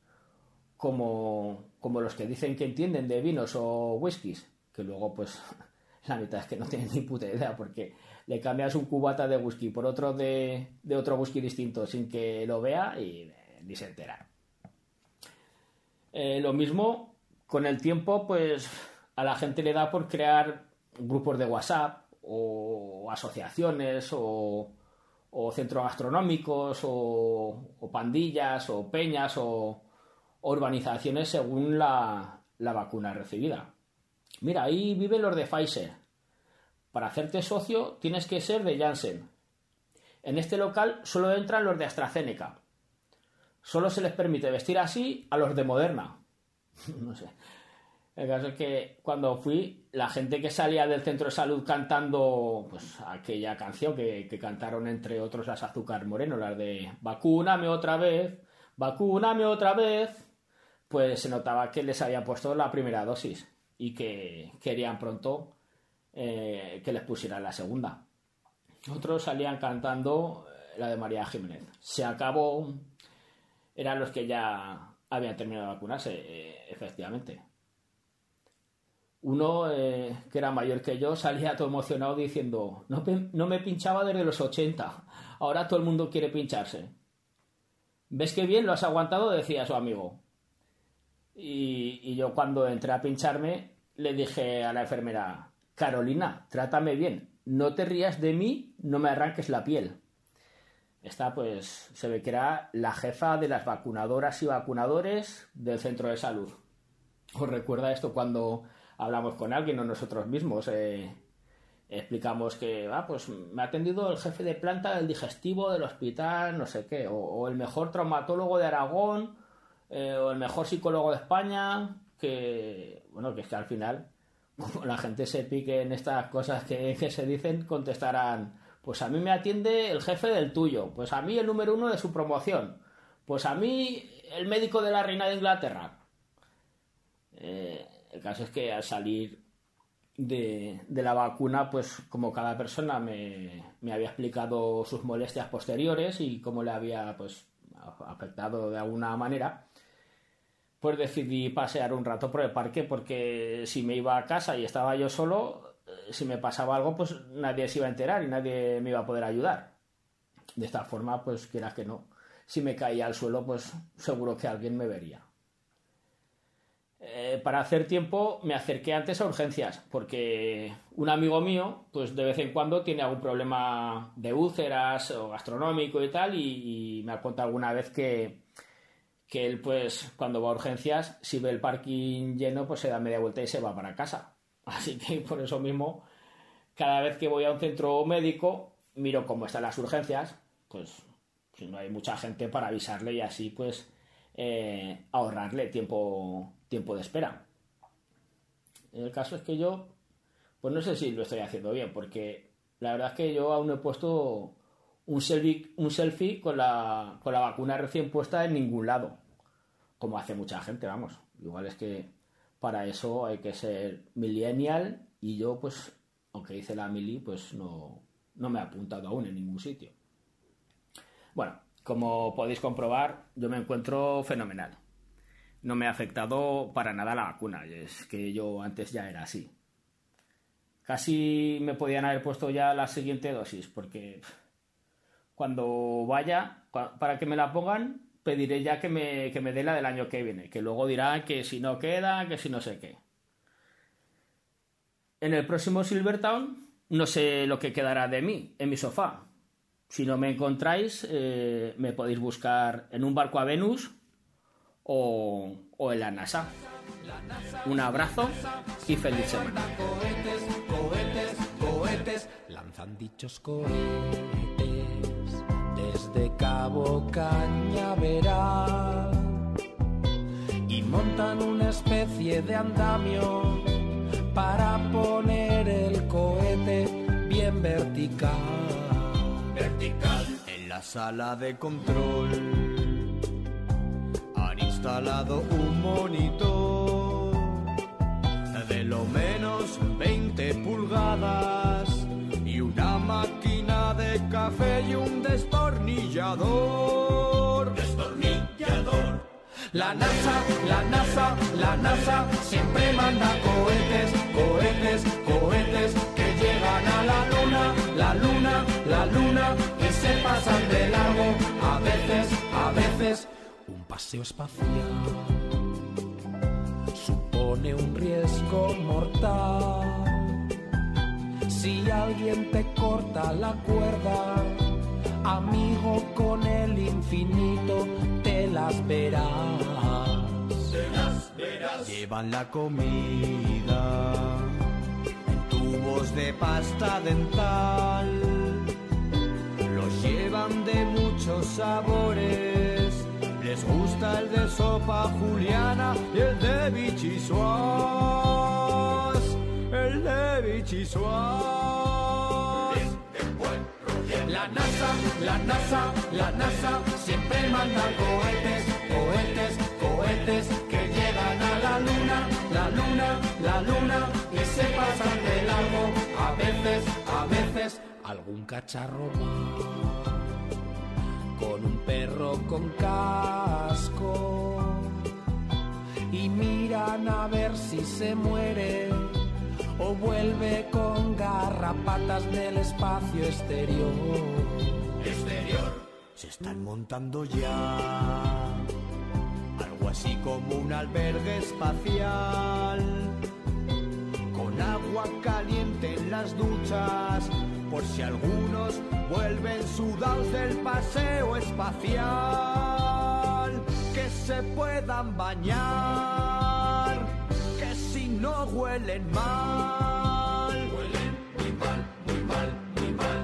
T: como, como los que dicen que entienden de vinos o whiskies, que luego pues la mitad es que no tienen ni puta idea porque le cambias un cubata de whisky por otro de, de otro whisky distinto sin que lo vea y ni se entera. Eh, lo mismo con el tiempo, pues a la gente le da por crear grupos de WhatsApp o asociaciones o, centros gastronómicos o, pandillas o peñas o, o urbanizaciones según la, la vacuna recibida. Mira, ahí viven los de Pfizer. Para hacerte socio tienes que ser de Janssen. En este local solo entran los de AstraZeneca. Solo se les permite vestir así a los de Moderna. no sé. El caso es que cuando fui, la gente que salía del centro de salud cantando pues aquella canción que, que cantaron entre otros las Azúcar Moreno, las de vacúname otra vez, vacúname otra vez, pues se notaba que les había puesto la primera dosis y que querían pronto eh, que les pusieran la segunda. Otros salían cantando eh, la de María Jiménez. Se acabó, eran los que ya habían terminado de vacunarse, eh, efectivamente. Uno eh, que era mayor que yo salía todo emocionado diciendo, no, me pinchaba desde los 80, ahora todo el mundo quiere pincharse. ¿Ves qué bien lo has aguantado? decía su amigo. Y yo cuando entré a pincharme le dije a la enfermera, Carolina, trátame bien, no te rías de mí, no me arranques la piel. Esta, pues, se ve que era la jefa de las vacunadoras y vacunadores del centro de salud. ¿Os recuerda esto cuando hablamos con alguien o nosotros mismos? eh, explicamos que, ah, pues me ha atendido el jefe de planta del digestivo del hospital, no sé qué, o, el mejor traumatólogo de Aragón, eh, o el mejor psicólogo de España, que, bueno, que es que al final, como la gente se pique en estas cosas que, que se dicen, contestarán, pues a mí me atiende el jefe del tuyo, pues a mí el número uno de su promoción, pues a mí el médico de la reina de Inglaterra. Eh, el caso es que al salir de, de la vacuna, pues como cada persona me, me había explicado sus molestias posteriores y cómo le había pues afectado de alguna manera, pues decidí pasear un rato por el parque porque si me iba a casa y estaba yo solo, si me pasaba algo, pues nadie se iba a enterar y nadie me iba a poder ayudar. De esta forma, pues quieras que no, si me caía al suelo, pues seguro que alguien me vería. Eh, para hacer tiempo me acerqué antes a urgencias, porque un amigo mío, pues de vez en cuando tiene algún problema de úlceras o gastronómico y tal, y, y me ha contado alguna vez que, que él, pues cuando va a urgencias, si ve el parking lleno, pues se da media vuelta y se va para casa. Así que por eso mismo, cada vez que voy a un centro médico, miro cómo están las urgencias, pues si no hay mucha gente para avisarle y así, pues eh, ahorrarle tiempo, tiempo de espera. El caso es que yo, pues no sé si lo estoy haciendo bien, porque la verdad es que yo aún no he puesto un selfie, un selfie con, la, con la vacuna recién puesta en ningún lado, como hace mucha gente, vamos. Igual es que para eso hay que ser millennial y yo, pues, aunque hice la mili, pues no, no me he apuntado aún en ningún sitio. Bueno, como podéis comprobar, yo me encuentro fenomenal. No me ha afectado para nada la vacuna, es que yo antes ya era así. Casi me podían haber puesto ya la siguiente dosis, porque cuando vaya, para que me la pongan, pediré ya que me, que me dé la del año que viene, que luego dirán que si no queda, que si no sé qué. En el próximo Silvertown no sé lo que quedará de mí en mi sofá. Si no me encontráis, eh, me podéis buscar en un barco a Venus o, o en la NASA. Un abrazo y feliz semana.
J: Desde Cabo Cañaveral y montan una especie de andamio para poner el cohete bien vertical. Vertical. En la sala de control han instalado un monitor de lo menos 20 pulgadas de café y un destornillador. Destornillador. La NASA, la NASA, la NASA siempre manda cohetes, cohetes, cohetes que llegan a la luna, la luna, la luna y se pasan de largo. A veces, a veces, un paseo espacial supone un riesgo mortal. Si alguien te corta la cuerda, amigo con el infinito, te las verás. Llevan la comida en tubos de pasta dental. Los llevan de muchos sabores. Les gusta el de sopa juliana y el de bichisuas. La NASA, la NASA, la NASA siempre manda cohetes, cohetes, cohetes que llegan a la luna, la luna, la luna y se pasan de largo. A veces, a veces, algún cacharro con un perro con casco y miran a ver si se muere o vuelve con garrapatas del espacio exterior. Exterior. Se están montando ya algo así como un albergue espacial con agua caliente en las duchas, por si algunos vuelven sudados del paseo espacial, que se puedan bañar, que si no huelen mal, huelen muy mal, muy mal, muy mal.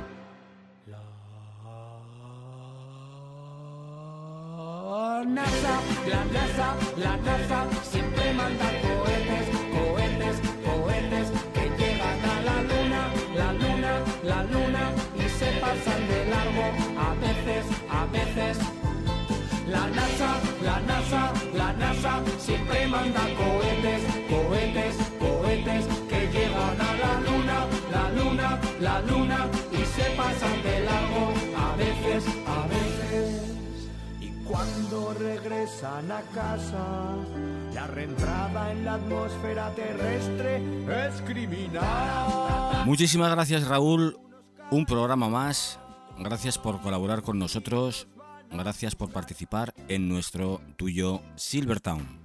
J: La NASA, la NASA, la NASA siempre manda cohetes, cohetes, cohetes que llegan a la luna, la luna, la luna y se pasan de largo a veces, a veces. La NASA, la NASA, la NASA siempre manda cohetes, cohetes, luna, la luna y se pasan de largo a veces, a veces. Y cuando regresan a casa, la reentrada en la atmósfera terrestre es criminal.
C: Muchísimas gracias Raúl, un programa más. Gracias por colaborar con nosotros. Gracias por participar en nuestro tuyo Silvertown.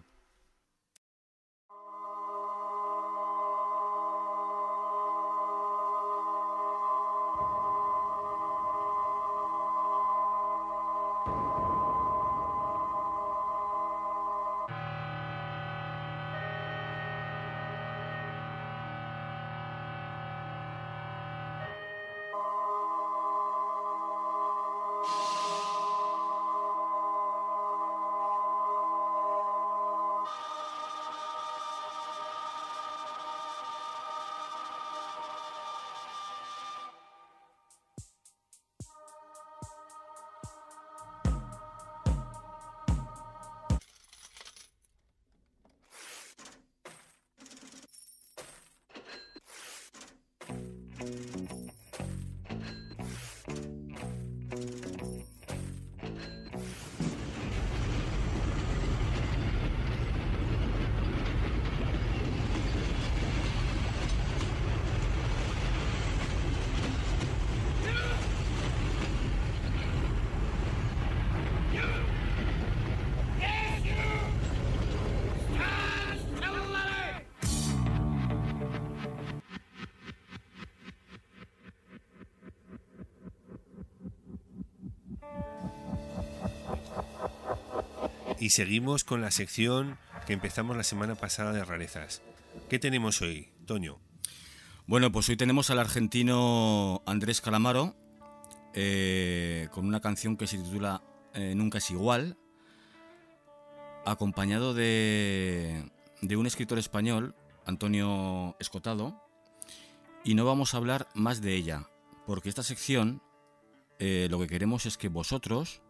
D: Seguimos con la sección que empezamos la semana pasada de rarezas. ¿Qué tenemos hoy, Toño?
C: Bueno, pues hoy tenemos al argentino Andrés Calamaro eh, con una canción que se titula eh, Nunca es igual, acompañado de, de un escritor español, Antonio Escotado, y no vamos a hablar más de ella, porque esta sección eh, lo que queremos es que vosotros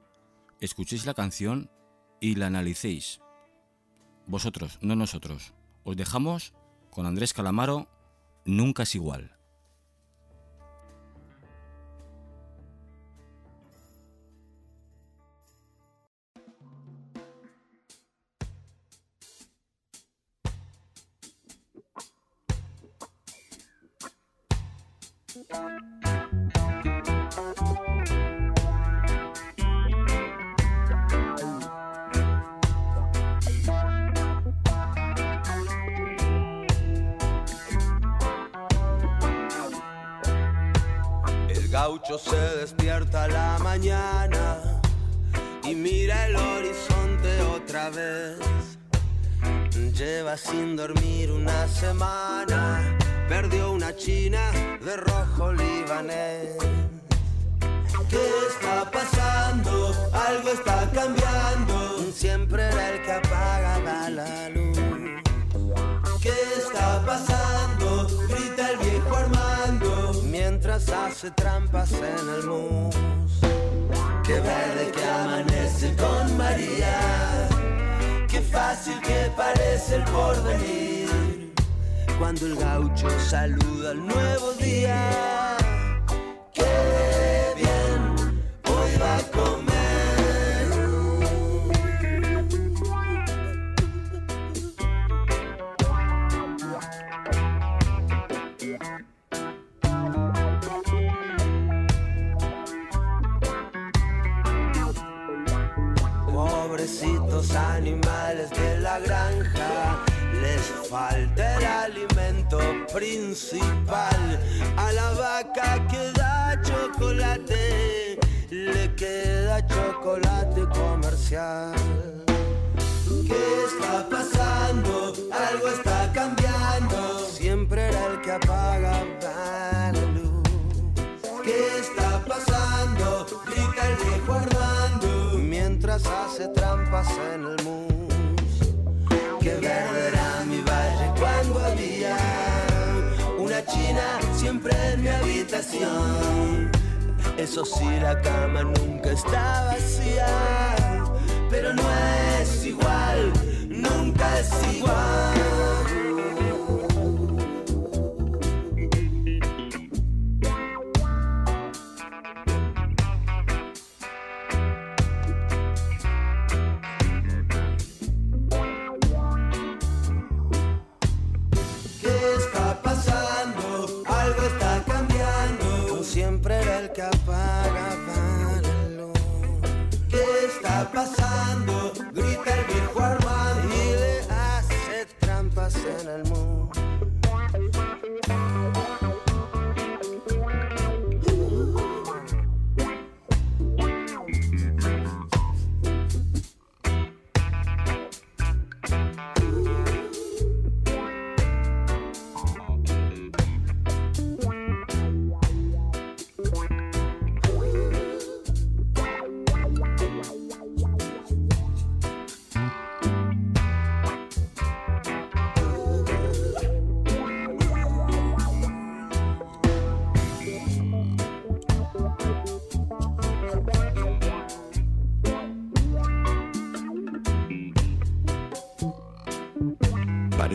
C: escuchéis la canción y la analicéis. Vosotros, no nosotros. Os dejamos con Andrés Calamaro, Nunca es igual.
B: Hace trampas en el mus. Qué verde que amanece con María. Qué fácil que parece el porvenir. Cuando el gaucho saluda al nuevo día. ¿Qué está pasando? Algo está cambiando. Siempre era el que apagaba la luz. ¿Qué está pasando? Grita el viejo Armando. Mientras hace trampas en el mus. Qué verde era mi valle cuando había una china siempre en mi habitación. Eso sí, la cama nunca está vacía, pero no es igual, nunca es igual. En el mundo.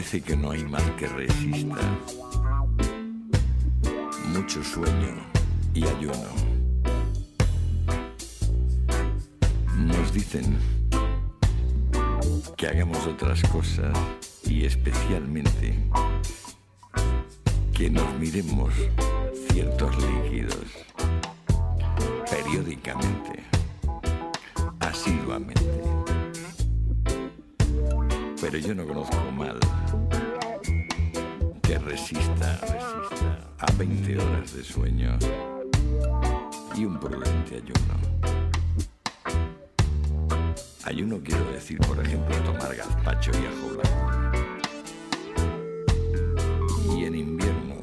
U: Parece que no hay mal que resista. Mucho sueño y ayuno. Nos dicen que hagamos otras cosas y especialmente que nos miremos ciertos líquidos periódicamente, asiduamente. Pero yo no conozco mal que resista, resista a 20 horas de sueño y un prudente ayuno. Ayuno quiero decir, por ejemplo, tomar gazpacho y ajo blanco. Y en invierno,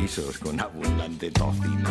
U: guisos con abundante tocino.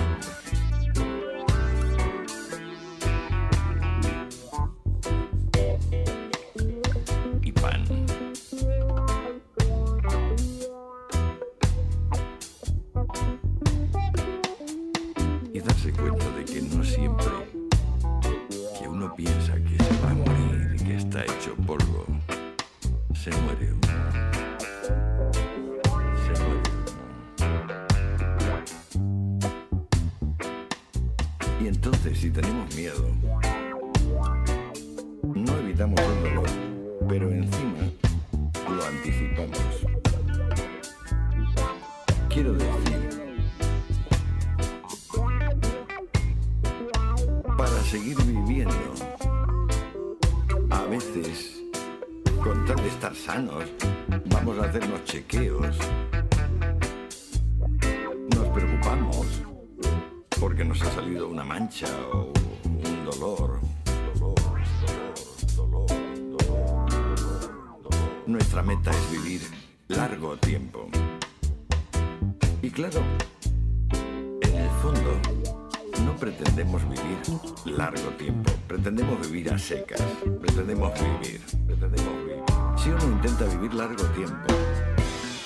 U: Largo tiempo,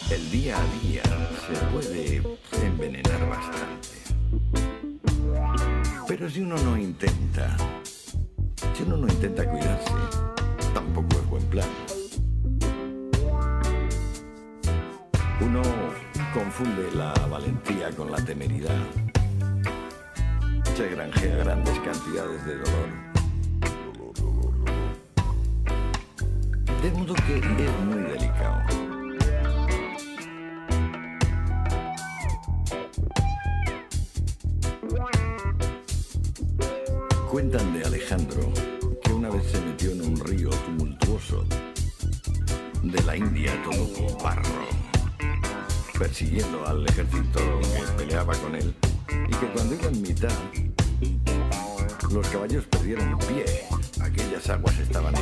U: el día a día se puede envenenar bastante. Pero si uno no intenta, si uno no intenta cuidarse, tampoco es buen plan. Uno confunde la valentía con la temeridad. Se granjea grandes cantidades de dolor. De modo que es muy delicado. Cuentan de Alejandro que una vez se metió en un río tumultuoso de la India todo con barro. persiguiendo al ejército que peleaba con él y que cuando iba en mitad los caballos perdieron pie. Aquellas aguas estaban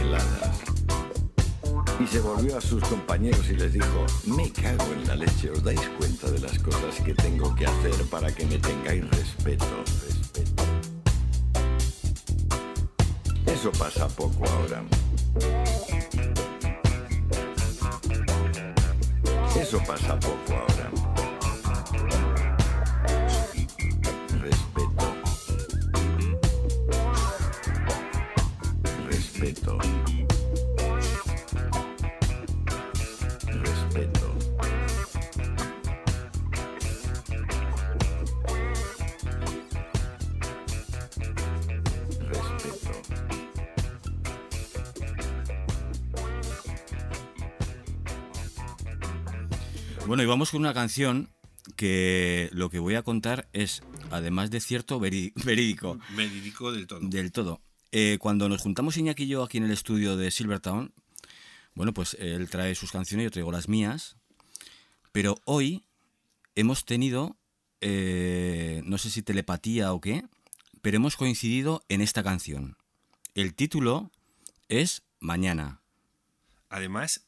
U: se volvió a sus compañeros y les dijo, me cago en la leche, ¿os dais cuenta de las cosas que tengo que hacer para que me tengáis respeto? Respeto. Eso pasa poco ahora. Eso pasa poco ahora.
C: Vamos con una canción que lo que voy a contar es, además de cierto, verídico.
D: Verídico del todo.
C: Del todo. Eh, cuando nos juntamos Iñaki y yo aquí en el estudio de Silvertown, bueno, pues él trae sus canciones, yo traigo las mías, pero hoy hemos tenido, eh, no sé si telepatía o qué, pero hemos coincidido en esta canción. El título es Mañana.
D: Además,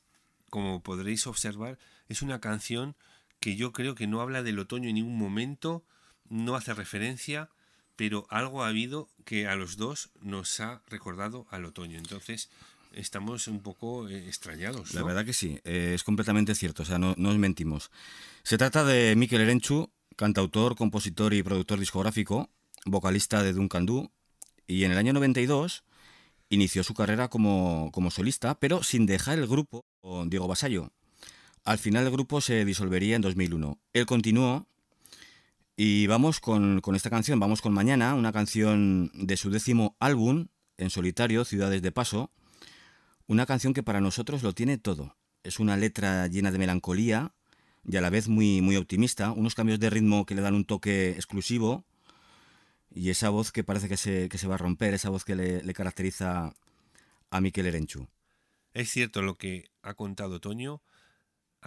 D: como podréis observar, es una canción que yo creo que no habla del otoño en ningún momento, no hace referencia, pero algo ha habido que a los dos nos ha recordado al otoño. Entonces, estamos un poco eh, extrañados.
C: La verdad que sí, eh, es completamente cierto, o sea, no, no os mentimos. Se trata de Mikel Erenchu, cantautor, compositor y productor discográfico, vocalista de Duncan Du, y en el año 92 inició su carrera como, como solista, pero sin dejar el grupo con Diego Basallo. Al final el grupo se disolvería en 2001. Él continuó y vamos con, esta canción, vamos con Mañana, una canción de su décimo álbum en solitario, Ciudades de Paso, una canción que para nosotros lo tiene todo. Es una letra llena de melancolía y a la vez muy, muy optimista, unos cambios de ritmo que le dan un toque exclusivo y esa voz que parece que se, que se va a romper, esa voz que le, le caracteriza a Mikel Erenchu.
D: Es cierto lo que ha contado Toño,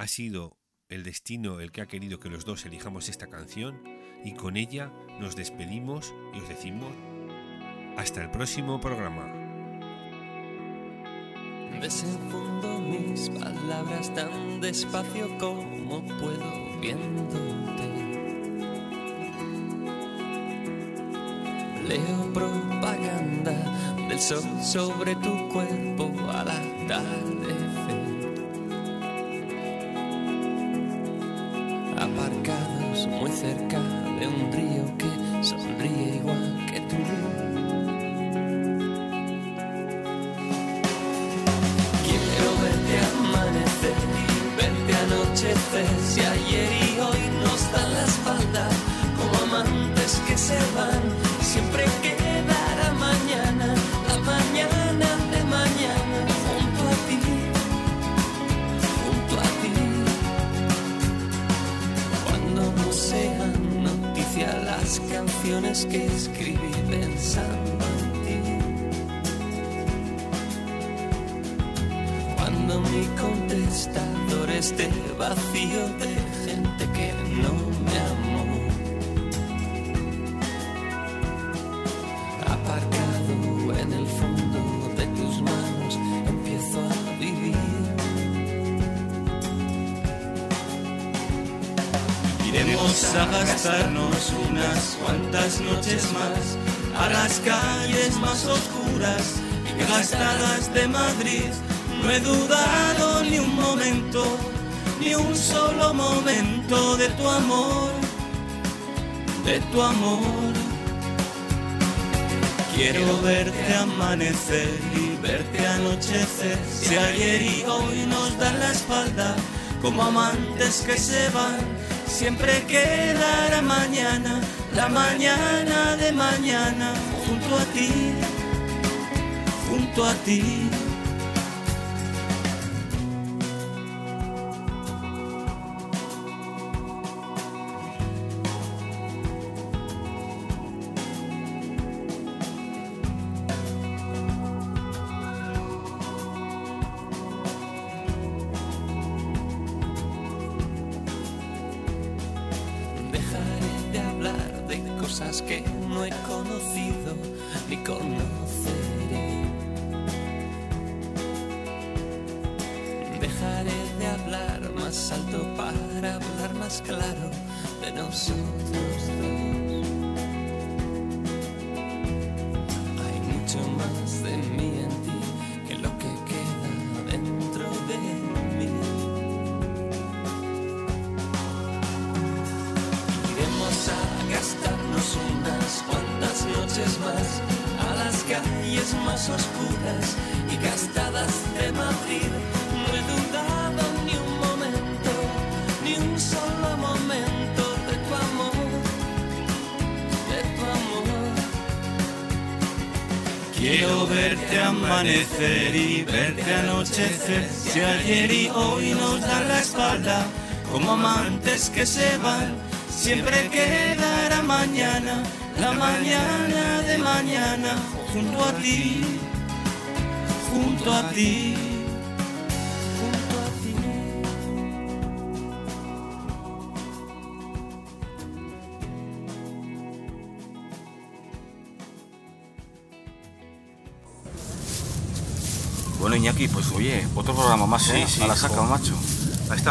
D: ha sido el destino el que ha querido que los dos elijamos esta canción y con ella nos despedimos y os decimos hasta el próximo programa.
E: Desenfundo mis palabras tan despacio como puedo viéndote. Leo propaganda del sol sobre tu cuerpo al atardecer. Cerca de un río que sonríe igual canciones que escribí pensando en ti. Cuando mi contestador esté vacío de
V: Gastarnos unas cuantas noches más a las calles más oscuras y gastadas de Madrid. No he dudado ni un momento, ni un solo momento de tu amor, de tu amor. Quiero verte amanecer y verte anochecer. Si ayer y hoy nos dan la espalda como amantes que se van, siempre quedará mañana, la mañana de mañana, junto a ti, junto a ti.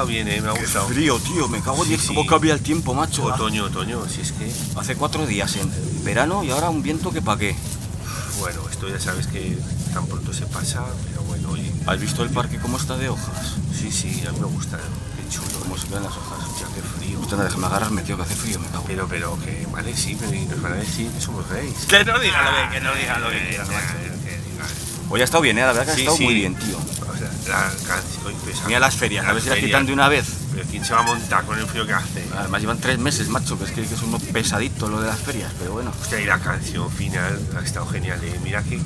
D: Bien, eh, me ha gustado.
C: Frío, tío, me cago en
D: Sí,
C: Dios,
D: sí.
C: cómo cambia el tiempo, macho.
D: Otoño, otoño, si es que.
C: Hace cuatro días en verano y ahora un viento que pa' qué.
D: Bueno, esto ya sabes que tan pronto se pasa, pero bueno, oye.
C: ¿Has visto el parque cómo está de hojas?
D: Sí, sí, a mí me gusta. Qué chulo.
C: Cómo se ven las hojas.
D: Ya, qué frío.
C: Usted no déjame agarrarme, tío, que hace frío, me cago.
D: Pero, pero, que vale, sí, pero y nos van a decir que somos gays. Que no diga lo que, que no diga lo que quieras, macho.
C: Hoy ha estado bien, ¿eh? La verdad que ha
D: Sí,
C: estado muy bien, tío.
D: La canción. oye, pues,
C: Ni a las ferias, a ver si la
D: ferias.
C: quitan de una vez.
D: Pero ¿quién se va a montar con el frío que hace?
C: Además llevan tres meses, macho, que es que, es uno pesadito lo de las ferias, pero bueno.
D: Hostia, y la canción final ha estado genial. eh. Mira que,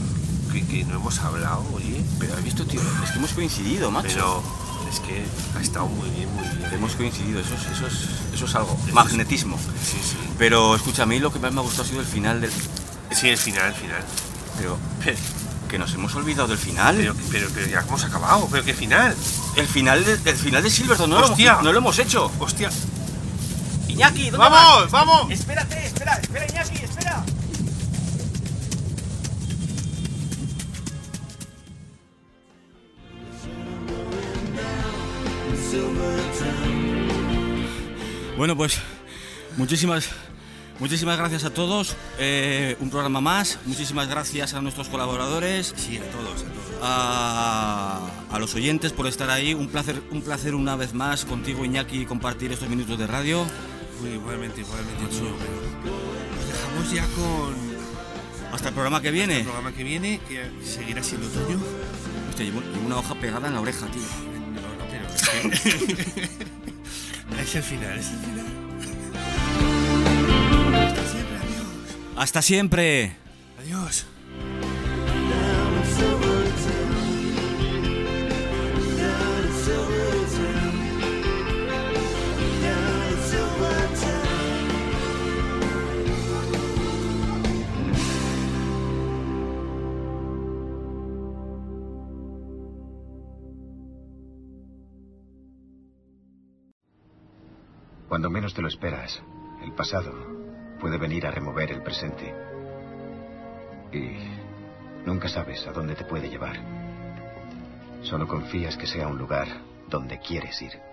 D: que, que no hemos hablado, oye.
C: Pero has visto, tío, es que hemos coincidido, macho.
D: Pero es que ha estado muy bien, muy bien.
C: Hemos coincidido, eso es, eso es, eso es algo. Magnetismo.
D: Sí, sí.
C: Pero escucha, a mí lo que más me ha gustado ha sido el final del.
D: Sí, el final, el final.
C: Pero. Que nos hemos olvidado del final.
D: Pero, pero, pero ya hemos acabado, pero qué final.
C: El final de, el final de Silverton, no,
D: Hostia.
C: Lo, no lo hemos hecho.
D: Hostia.
C: Iñaki, ¿dónde
D: ¡Vamos,
C: vas?
D: vamos!
C: Espérate, espera, espera, Iñaki, espera. Bueno, pues muchísimas, muchísimas gracias a todos. Eh, un programa más. Muchísimas gracias a nuestros colaboradores.
D: Sí, a todos, a todos.
C: A, a los oyentes por estar ahí. Un placer, un placer una vez más contigo, Iñaki, compartir estos minutos de radio.
D: Uy, igualmente, igualmente. Nos dejamos ya con
C: Hasta el programa que viene.
D: el programa que viene, que seguirá siendo otoño.
C: Hostia, llevo llevo una hoja pegada en la oreja, tío.
D: No, no, pero es que... es el final, es el final.
C: Hasta siempre.
D: Adiós.
W: Cuando menos te lo esperas, el pasado puede venir a remover el presente. Y nunca sabes a dónde te puede llevar. Solo confías que sea un lugar donde quieres ir.